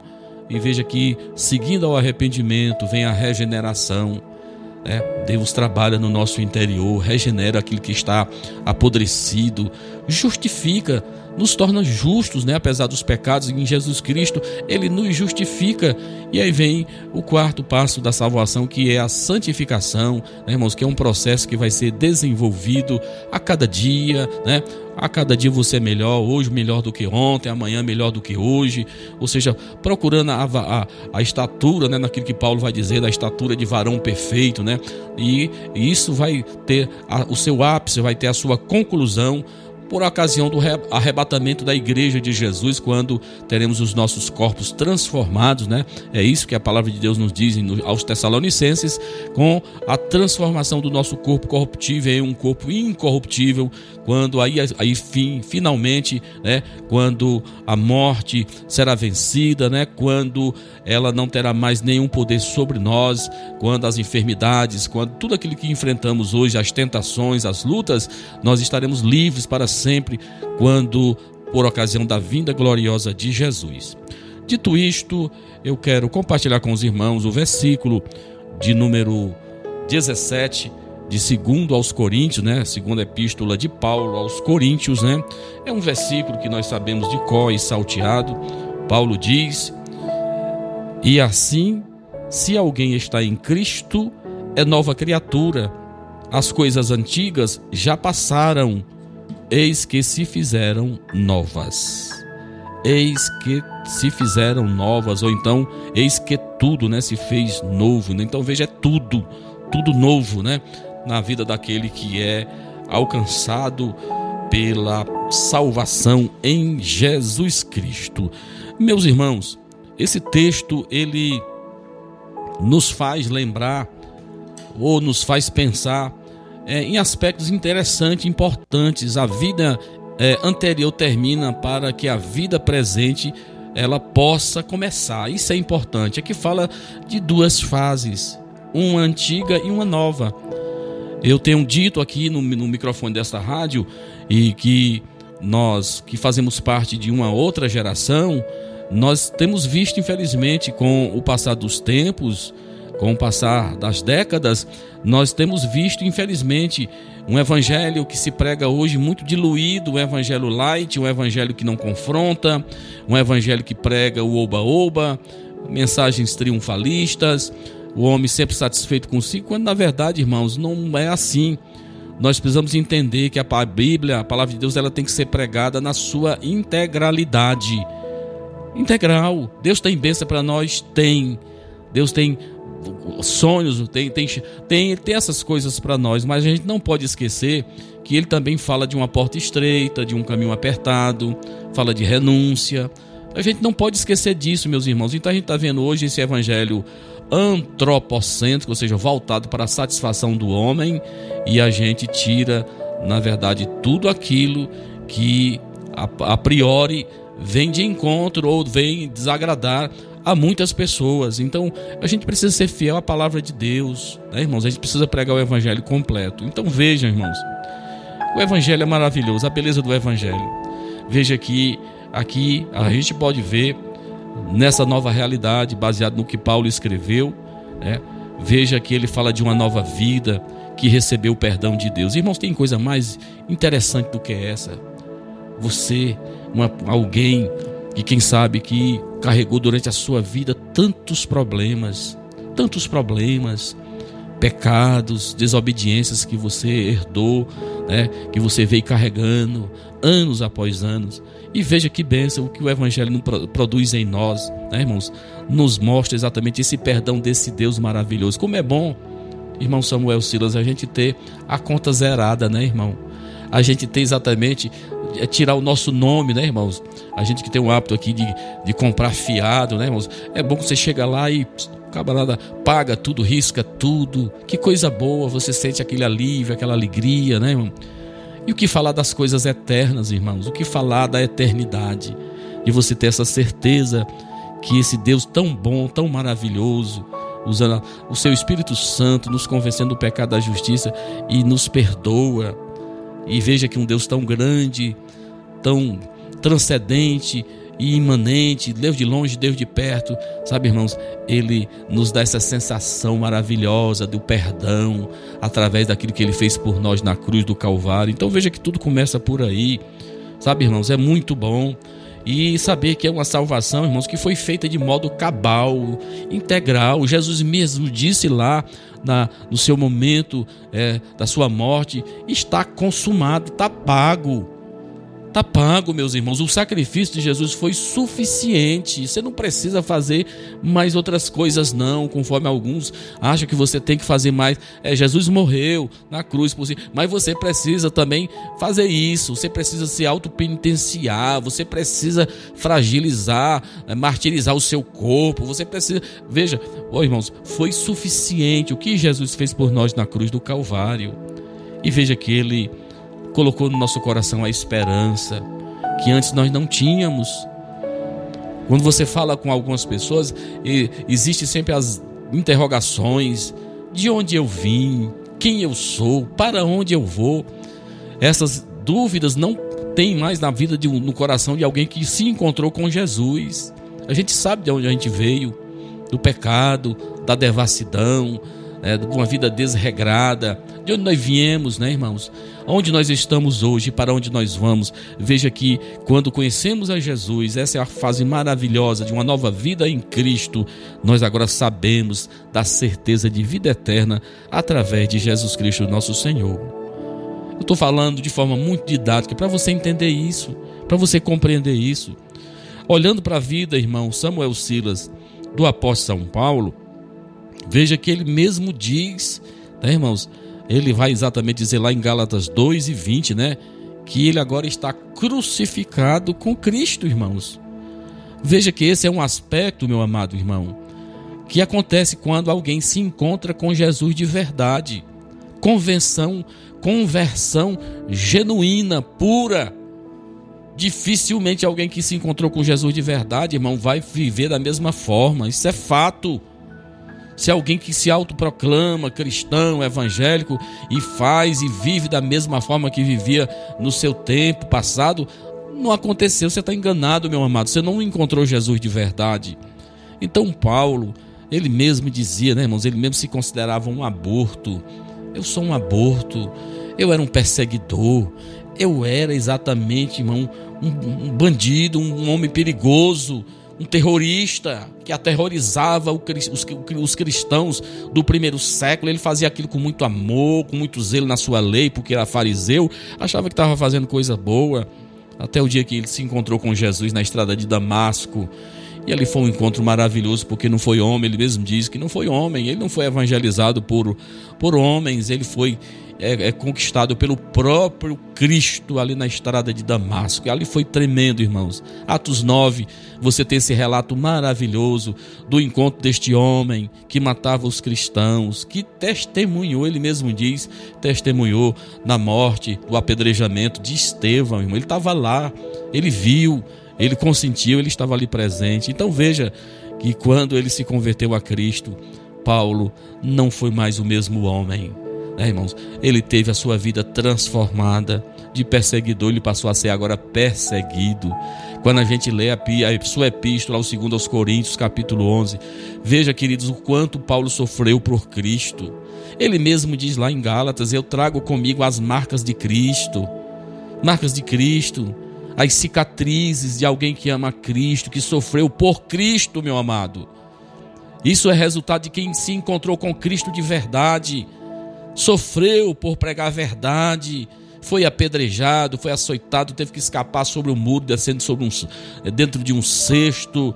E veja que seguindo ao arrependimento vem a regeneração né? Deus trabalha no nosso interior, regenera aquilo que está apodrecido, justifica, nos torna justos, né? apesar dos pecados em Jesus Cristo, ele nos justifica. E aí vem o quarto passo da salvação, que é a santificação, né, irmãos, que é um processo que vai ser desenvolvido a cada dia, né? A cada dia você é melhor, hoje melhor do que ontem, amanhã melhor do que hoje. Ou seja, procurando a, a, a estatura, né, naquilo que Paulo vai dizer, da estatura de varão perfeito, né? E, e isso vai ter a, o seu ápice, vai ter a sua conclusão por ocasião do arrebatamento da igreja de Jesus, quando teremos os nossos corpos transformados, né? É isso que a palavra de Deus nos diz aos Tessalonicenses, com a transformação do nosso corpo corruptível em um corpo incorruptível, quando aí, aí fim, finalmente, né, quando a morte será vencida, né, quando ela não terá mais nenhum poder sobre nós, quando as enfermidades, quando tudo aquilo que enfrentamos hoje, as tentações, as lutas, nós estaremos livres para sempre, quando por ocasião da vinda gloriosa de Jesus. Dito isto, eu quero compartilhar com os irmãos o versículo de número 17, de segundo aos Coríntios, né? Segunda epístola de Paulo aos Coríntios, né? É um versículo que nós sabemos de có e salteado. Paulo diz: E assim, se alguém está em Cristo, é nova criatura. As coisas antigas já passaram, eis que se fizeram novas. Eis que se fizeram novas, ou então, eis que tudo, né, se fez novo. Né? Então veja, é tudo, tudo novo, né, na vida daquele que é alcançado pela salvação em Jesus Cristo. Meus irmãos, esse texto ele nos faz lembrar ou nos faz pensar é, em aspectos interessantes, importantes. A vida é, anterior termina para que a vida presente ela possa começar. Isso é importante. Aqui fala de duas fases, uma antiga e uma nova. Eu tenho dito aqui no, no microfone desta rádio e que nós que fazemos parte de uma outra geração, nós temos visto, infelizmente, com o passar dos tempos, com o passar das décadas, nós temos visto, infelizmente, um evangelho que se prega hoje muito diluído, um evangelho light, um evangelho que não confronta, um evangelho que prega o oba-oba, mensagens triunfalistas, o homem sempre satisfeito consigo, quando na verdade, irmãos, não é assim. Nós precisamos entender que a Bíblia, a palavra de Deus, ela tem que ser pregada na sua integralidade. Integral. Deus tem bênção para nós? Tem. Deus tem sonhos, tem, tem, tem, tem essas coisas para nós, mas a gente não pode esquecer que ele também fala de uma porta estreita, de um caminho apertado, fala de renúncia. A gente não pode esquecer disso, meus irmãos. Então a gente está vendo hoje esse evangelho antropocêntrico, ou seja, voltado para a satisfação do homem, e a gente tira, na verdade, tudo aquilo que a, a priori vem de encontro ou vem desagradar a muitas pessoas. Então, a gente precisa ser fiel à palavra de Deus, né, irmãos? A gente precisa pregar o evangelho completo. Então, vejam, irmãos. O evangelho é maravilhoso, a beleza do evangelho. Veja que aqui a gente pode ver nessa nova realidade, baseado no que Paulo escreveu, né? Veja que ele fala de uma nova vida que recebeu o perdão de Deus. Irmãos, tem coisa mais interessante do que essa. Você, uma, alguém e quem sabe que carregou durante a sua vida tantos problemas, tantos problemas, pecados, desobediências que você herdou, né, que você veio carregando anos após anos. E veja que bênção o que o Evangelho produz em nós, né, irmãos? Nos mostra exatamente esse perdão desse Deus maravilhoso. Como é bom, irmão Samuel Silas, a gente ter a conta zerada, né, irmão? A gente ter exatamente é tirar o nosso nome, né, irmãos? A gente que tem o hábito aqui de, de comprar fiado, né, irmãos? É bom que você chega lá e camarada paga tudo, risca tudo. Que coisa boa, você sente aquele alívio, aquela alegria, né, irmão? E o que falar das coisas eternas, irmãos? O que falar da eternidade? E você ter essa certeza que esse Deus tão bom, tão maravilhoso, usando o seu Espírito Santo, nos convencendo do pecado da justiça e nos perdoa. E veja que um Deus tão grande, tão transcendente e imanente, Deus de longe, Deus de perto, sabe, irmãos, ele nos dá essa sensação maravilhosa do perdão através daquilo que ele fez por nós na cruz do Calvário. Então veja que tudo começa por aí, sabe, irmãos, é muito bom. E saber que é uma salvação, irmãos, que foi feita de modo cabal, integral. Jesus mesmo disse lá na, no seu momento é, da sua morte: está consumado, está pago. Está pago, meus irmãos. O sacrifício de Jesus foi suficiente. Você não precisa fazer mais outras coisas, não, conforme alguns acham que você tem que fazer mais. É, Jesus morreu na cruz por si, mas você precisa também fazer isso. Você precisa se autopenitenciar. Você precisa fragilizar, é, martirizar o seu corpo. Você precisa. Veja, oh, irmãos, foi suficiente o que Jesus fez por nós na cruz do Calvário. E veja que ele colocou no nosso coração a esperança que antes nós não tínhamos. Quando você fala com algumas pessoas, existe sempre as interrogações: de onde eu vim, quem eu sou, para onde eu vou. Essas dúvidas não tem mais na vida de no coração de alguém que se encontrou com Jesus. A gente sabe de onde a gente veio, do pecado, da devassidão, é, de uma vida desregrada, de onde nós viemos, né, irmãos? Onde nós estamos hoje, para onde nós vamos. Veja que quando conhecemos a Jesus, essa é a fase maravilhosa de uma nova vida em Cristo. Nós agora sabemos da certeza de vida eterna através de Jesus Cristo, nosso Senhor. Eu estou falando de forma muito didática para você entender isso, para você compreender isso. Olhando para a vida, irmão, Samuel Silas, do apóstolo São Paulo, veja que ele mesmo diz, né, irmãos? Ele vai exatamente dizer lá em Gálatas 2 e 20, né? Que ele agora está crucificado com Cristo, irmãos. Veja que esse é um aspecto, meu amado irmão, que acontece quando alguém se encontra com Jesus de verdade. Convenção, conversão genuína, pura. Dificilmente alguém que se encontrou com Jesus de verdade, irmão, vai viver da mesma forma. Isso é fato. Se alguém que se autoproclama cristão, evangélico e faz e vive da mesma forma que vivia no seu tempo passado, não aconteceu. Você está enganado, meu amado. Você não encontrou Jesus de verdade. Então, Paulo, ele mesmo dizia, né, irmãos? Ele mesmo se considerava um aborto. Eu sou um aborto. Eu era um perseguidor. Eu era exatamente, irmão, um, um bandido, um homem perigoso, um terrorista que aterrorizava os cristãos do primeiro século. Ele fazia aquilo com muito amor, com muito zelo na sua lei, porque era fariseu, achava que estava fazendo coisa boa. Até o dia que ele se encontrou com Jesus na estrada de Damasco. E ali foi um encontro maravilhoso, porque não foi homem, ele mesmo diz que não foi homem, ele não foi evangelizado por, por homens, ele foi é, é, conquistado pelo próprio Cristo ali na estrada de Damasco. E ali foi tremendo, irmãos. Atos 9, você tem esse relato maravilhoso do encontro deste homem que matava os cristãos, que testemunhou, ele mesmo diz, testemunhou na morte, do apedrejamento de Estevão, irmão. Ele estava lá, ele viu, ele consentiu, ele estava ali presente. Então veja que quando ele se converteu a Cristo, Paulo não foi mais o mesmo homem né, irmãos? Ele teve a sua vida transformada. De perseguidor, ele passou a ser agora perseguido. Quando a gente lê a, sua epístola, ao segundo aos Coríntios, capítulo 11, veja, queridos, o quanto Paulo sofreu por Cristo. Ele mesmo diz lá em Gálatas: Eu trago comigo as marcas de Cristo. Marcas de Cristo, as cicatrizes de alguém que ama Cristo, que sofreu por Cristo, meu amado. Isso é resultado de quem se encontrou com Cristo de verdade sofreu por pregar a verdade, foi apedrejado, foi açoitado, teve que escapar sobre o muro, descendo sobre um, dentro de um cesto.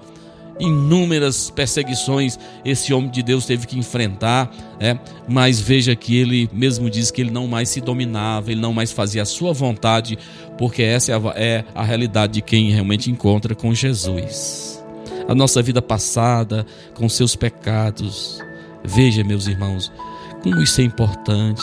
Inúmeras perseguições esse homem de Deus teve que enfrentar, é, mas veja que ele mesmo diz que ele não mais se dominava, ele não mais fazia a sua vontade, porque essa é a, é a realidade de quem realmente encontra com Jesus. A nossa vida passada, com seus pecados. Veja, meus irmãos, como isso é importante.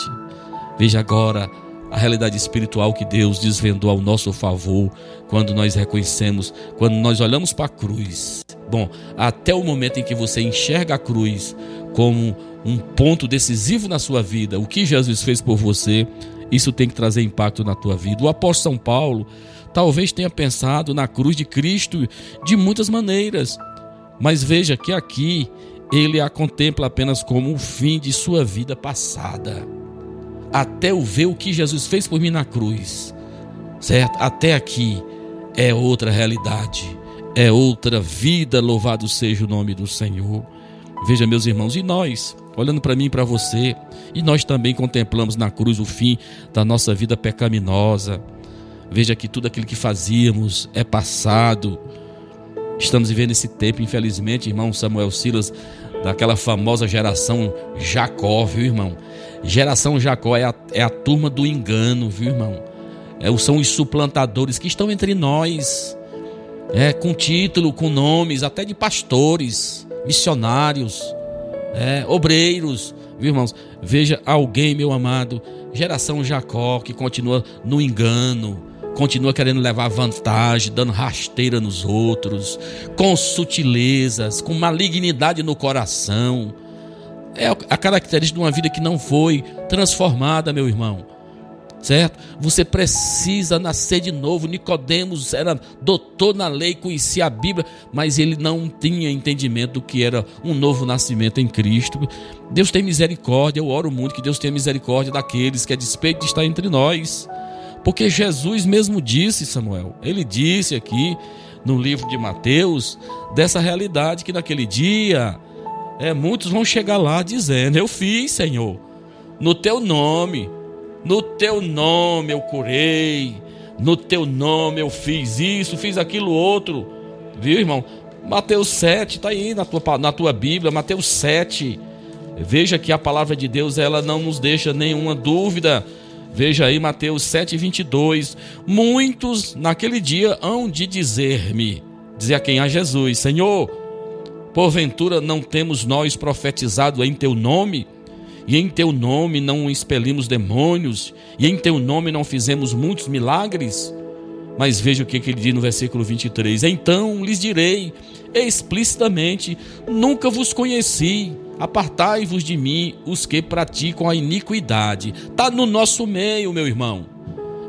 Veja agora a realidade espiritual que Deus desvendou ao nosso favor quando nós reconhecemos, quando nós olhamos para a cruz. Bom, até o momento em que você enxerga a cruz como um ponto decisivo na sua vida, o que Jesus fez por você, isso tem que trazer impacto na tua vida. O apóstolo São Paulo talvez tenha pensado na cruz de Cristo de muitas maneiras, mas veja que aqui ele a contempla apenas como o fim de sua vida passada. Até o ver o que Jesus fez por mim na cruz, certo? Até aqui é outra realidade, é outra vida. Louvado seja o nome do Senhor. Veja, meus irmãos, e nós, olhando para mim e para você, e nós também contemplamos na cruz o fim da nossa vida pecaminosa. Veja que tudo aquilo que fazíamos é passado Estamos vivendo esse tempo, infelizmente, irmão Samuel Silas, daquela famosa geração Jacó, viu, irmão? Geração Jacó é a, é a turma do engano, viu, irmão? É, são os suplantadores que estão entre nós, é, com título, com nomes, até de pastores, missionários, é, obreiros, viu, irmãos? Veja alguém, meu amado, geração Jacó, que continua no engano, continua querendo levar vantagem, dando rasteira nos outros, com sutilezas, com malignidade no coração. É a característica de uma vida que não foi transformada, meu irmão. certo? Você precisa nascer de novo. Nicodemos era doutor na lei, conhecia a Bíblia, mas ele não tinha entendimento do que era um novo nascimento em Cristo. Deus tem misericórdia, eu oro muito que Deus tenha misericórdia daqueles que a despeito de estar entre nós. Porque Jesus mesmo disse, Samuel, ele disse aqui no livro de Mateus, dessa realidade que naquele dia é, muitos vão chegar lá dizendo: Eu fiz, Senhor, no teu nome, no teu nome eu curei, no teu nome eu fiz isso, fiz aquilo outro. Viu, irmão? Mateus 7, está aí na tua, na tua Bíblia, Mateus 7. Veja que a palavra de Deus ela não nos deixa nenhuma dúvida. Veja aí Mateus 7, 22. Muitos naquele dia hão de dizer-me, dizer a quem? A Jesus: Senhor, porventura não temos nós profetizado em teu nome? e em teu nome não expelimos demônios, e em teu nome não fizemos muitos milagres. Mas veja o que ele diz no versículo 23: Então lhes direi explicitamente: Nunca vos conheci, apartai-vos de mim, os que praticam a iniquidade. Está no nosso meio, meu irmão,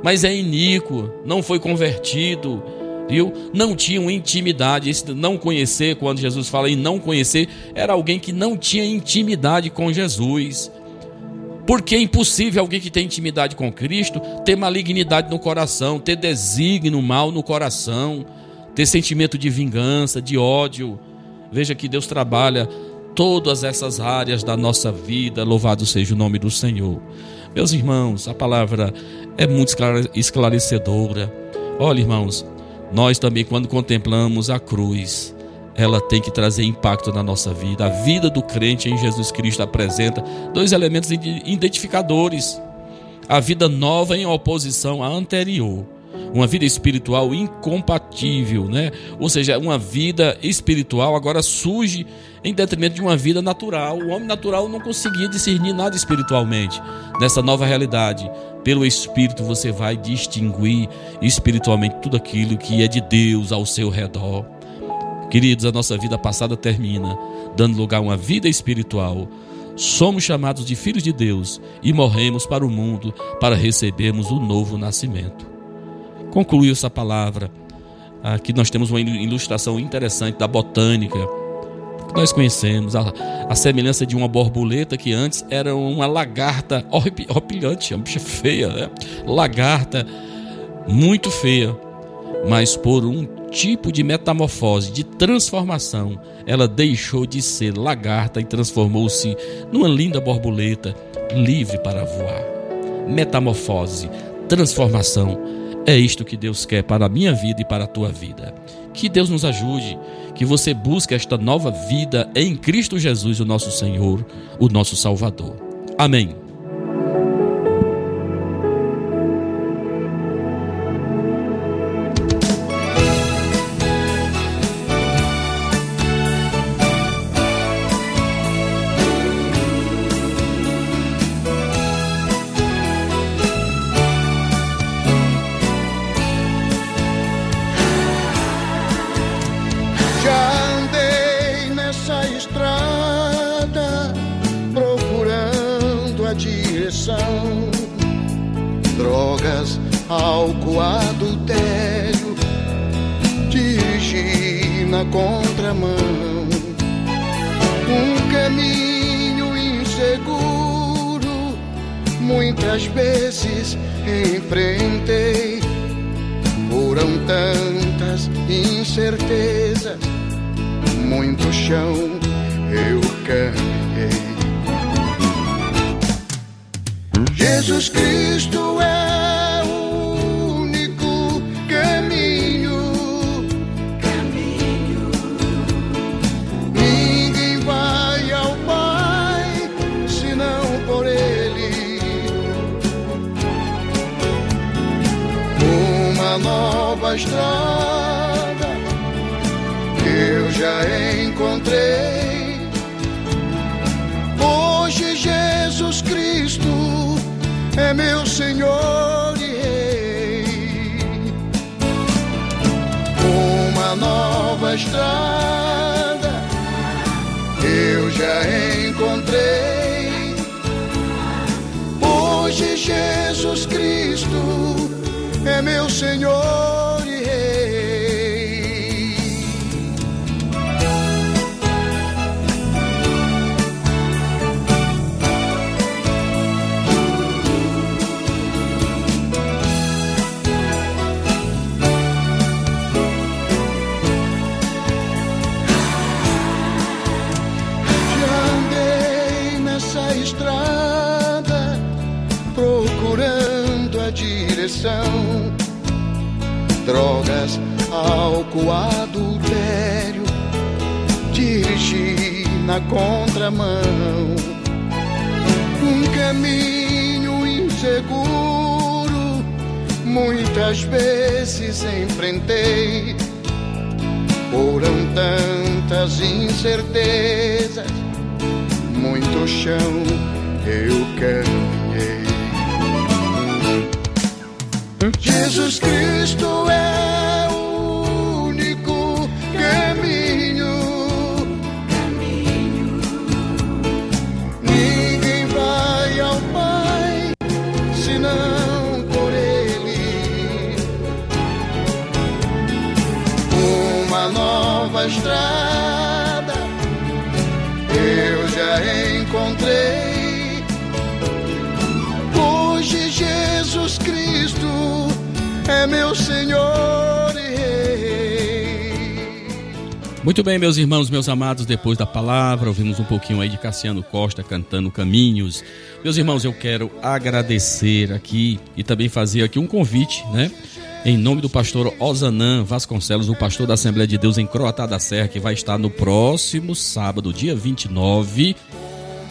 mas é iníquo, não foi convertido viu? Não tinham intimidade. Esse não conhecer, quando Jesus fala em não conhecer, era alguém que não tinha intimidade com Jesus. Porque é impossível alguém que tem intimidade com Cristo ter malignidade no coração, ter desígnio mal no coração, ter sentimento de vingança, de ódio. Veja que Deus trabalha todas essas áreas da nossa vida. Louvado seja o nome do Senhor. Meus irmãos, a palavra é muito esclarecedora. Olha, irmãos, nós também, quando contemplamos a cruz, ela tem que trazer impacto na nossa vida. A vida do crente em Jesus Cristo apresenta dois elementos identificadores: a vida nova em oposição à anterior. Uma vida espiritual incompatível, né? Ou seja, uma vida espiritual agora surge em detrimento de uma vida natural. O homem natural não conseguia discernir nada espiritualmente. Nessa nova realidade, pelo Espírito você vai distinguir espiritualmente tudo aquilo que é de Deus ao seu redor. Queridos, a nossa vida passada termina, dando lugar a uma vida espiritual. Somos chamados de filhos de Deus e morremos para o mundo para recebermos o novo nascimento. Concluiu essa palavra. Aqui nós temos uma ilustração interessante da botânica nós conhecemos, a, a, semelhança de uma borboleta que antes era uma lagarta horripilante, uma bicha feia, né? lagarta muito feia, mas por um tipo de metamorfose, de transformação, ela deixou de ser lagarta e transformou-se numa linda borboleta livre para voar. Metamorfose, transformação, é isto que Deus quer para a minha vida e para a tua vida. Que Deus nos ajude, que você busque esta nova vida em Cristo Jesus, o nosso Senhor, o nosso Salvador. Amém. seguro. Muitas vezes enfrentei, foram tantas incertezas, muito chão eu caminhei. Jesus Cristo é nova estrada que eu já encontrei. Hoje Jesus Cristo é meu Senhor e Rei. Uma nova estrada eu já encontrei. Hoje Jesus Cristo é meu Senhor. Direção. Drogas, álcool, adultério, dirigi na contramão. Um caminho inseguro, muitas vezes enfrentei. Foram tantas incertezas, muito chão eu caminhei. Jesus Cristo Senhor e Rei. Muito bem, meus irmãos, meus amados, depois da palavra, ouvimos um pouquinho aí de Cassiano Costa cantando Caminhos. Meus irmãos, eu quero agradecer aqui e também fazer aqui um convite, né? Em nome do pastor Osanã Vasconcelos, o pastor da Assembleia de Deus em Croatá da Serra, que vai estar no próximo sábado, dia 29,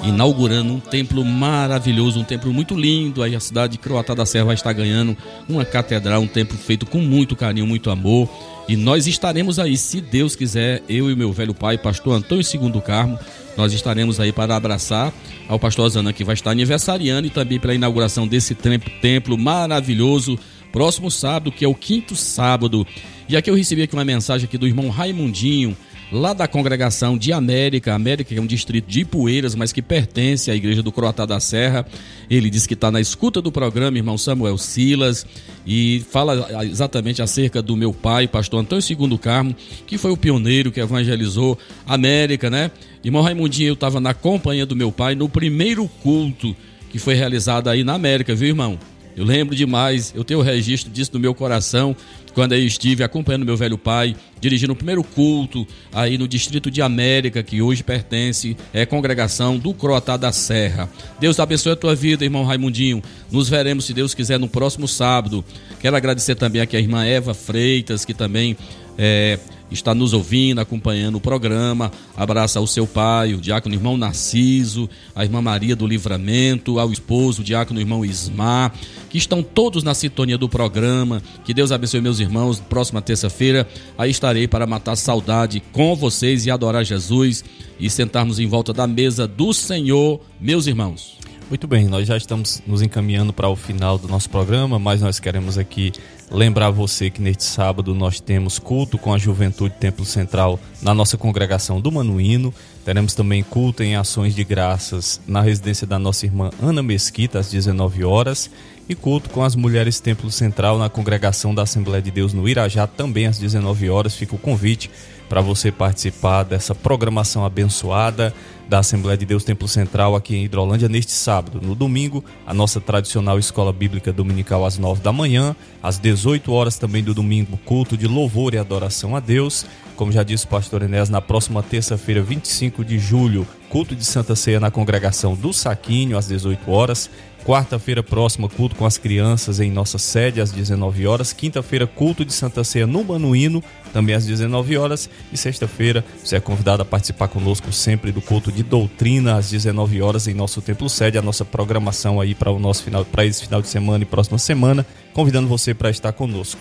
inaugurando um templo maravilhoso, um templo muito lindo. Aí a cidade de Croatá da Serra vai estar ganhando uma catedral, um templo feito com muito carinho, muito amor. E nós estaremos aí, se Deus quiser, eu e meu velho pai, pastor Antônio Segundo Carmo, nós estaremos aí para abraçar ao pastor Ozanã, que vai estar aniversariando e também pela inauguração desse templo maravilhoso, próximo sábado, que é o quinto sábado. E aqui eu recebi aqui uma mensagem aqui do irmão Raimundinho, lá da congregação de América, América que é um distrito de Ipueiras, mas que pertence à igreja do Croatá da Serra. Ele diz que está na escuta do programa, irmão Samuel Silas, e fala exatamente acerca do meu pai, pastor Antônio Segundo Carmo, que foi o pioneiro que evangelizou América, né? Irmão Raimundinho, eu estava na companhia do meu pai no primeiro culto que foi realizado aí na América, viu, irmão? Eu lembro demais, eu tenho o registro disso no meu coração, quando eu estive acompanhando meu velho pai, dirigindo o primeiro culto aí no distrito de América, que hoje pertence, é congregação do Croatá da Serra. Deus abençoe a tua vida, irmão Raimundinho. Nos veremos, se Deus quiser, no próximo sábado. Quero agradecer também aqui a irmã Eva Freitas, que também é, está nos ouvindo, acompanhando o programa. Abraça ao seu pai, o diácono irmão Narciso, a irmã Maria do Livramento, ao esposo, o diácono irmão Ismar, que estão todos na sintonia do programa. Que Deus abençoe meus irmãos. Próxima terça-feira, aí estarei para matar saudade com vocês e adorar Jesus e sentarmos em volta da mesa do Senhor, meus irmãos. Muito bem, nós já estamos nos encaminhando para o final do nosso programa, mas nós queremos aqui lembrar você que neste sábado nós temos culto com a Juventude Templo Central na nossa congregação do Manuíno. Teremos também culto em ações de graças na residência da nossa irmã Ana Mesquita às 19 horas e culto com as mulheres Templo Central na congregação da Assembleia de Deus no Irajá também às 19 horas. Fica o convite para você participar dessa programação abençoada da Assembleia de Deus Templo Central aqui em Hidrolândia neste sábado. No domingo, a nossa tradicional escola bíblica dominical às 9 da manhã, às 18 horas também do domingo, culto de louvor e adoração a Deus. Como já disse o pastor Enéas, na próxima terça-feira, 25 de julho, culto de Santa Ceia na congregação do Saquinho às 18 horas. Quarta-feira próxima, culto com as crianças em nossa sede às 19 horas. Quinta-feira, culto de Santa Ceia no Manuíno, também às 19 horas. E sexta-feira, você é convidado a participar conosco sempre do culto de doutrina às 19 horas em nosso templo sede. A nossa programação aí para o nosso final, para esse final de semana e próxima semana, convidando você para estar conosco.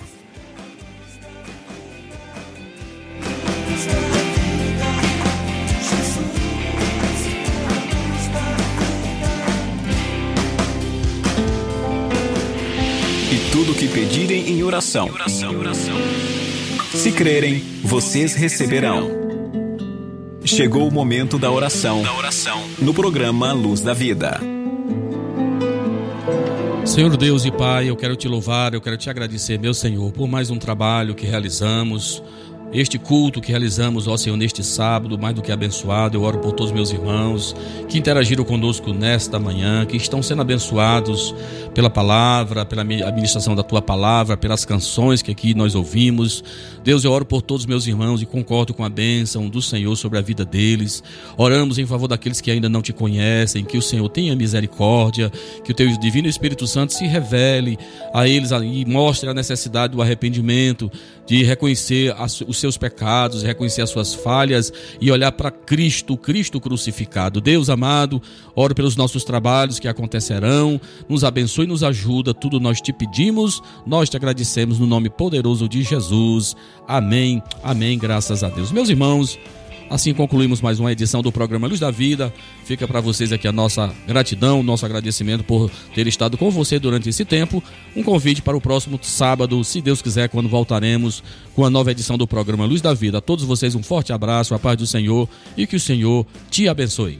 E tudo que pedirem em oração. Se crerem, vocês receberão. Chegou o momento da oração. No programa Luz da Vida. Senhor Deus e Pai, eu quero te louvar, eu quero te agradecer, meu Senhor, por mais um trabalho que realizamos. Este culto que realizamos, ó Senhor, neste sábado, mais do que abençoado, eu oro por todos meus irmãos que interagiram conosco nesta manhã, que estão sendo abençoados pela palavra, pela administração da tua palavra, pelas canções que aqui nós ouvimos. Deus, eu oro por todos meus irmãos e concordo com a bênção do Senhor sobre a vida deles. Oramos em favor daqueles que ainda não te conhecem, que o Senhor tenha misericórdia, que o teu divino Espírito Santo se revele a eles e mostre a necessidade do arrependimento, de reconhecer os seus pecados, reconhecer as suas falhas e olhar para Cristo, Cristo crucificado. Deus amado, oro pelos nossos trabalhos que acontecerão, nos abençoe e nos ajuda, tudo nós te pedimos, nós te agradecemos no nome poderoso de Jesus. Amém, amém, graças a Deus. Meus irmãos, Assim concluímos mais uma edição do programa Luz da Vida. Fica para vocês aqui a nossa gratidão, nosso agradecimento por ter estado com você durante esse tempo. Um convite para o próximo sábado, se Deus quiser, quando voltaremos com a nova edição do programa Luz da Vida. A todos vocês um forte abraço, a paz do Senhor e que o Senhor te abençoe.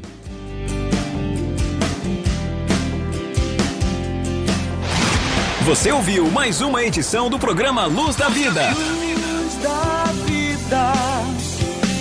Você ouviu mais uma edição do programa Luz da Vida. Luz da vida,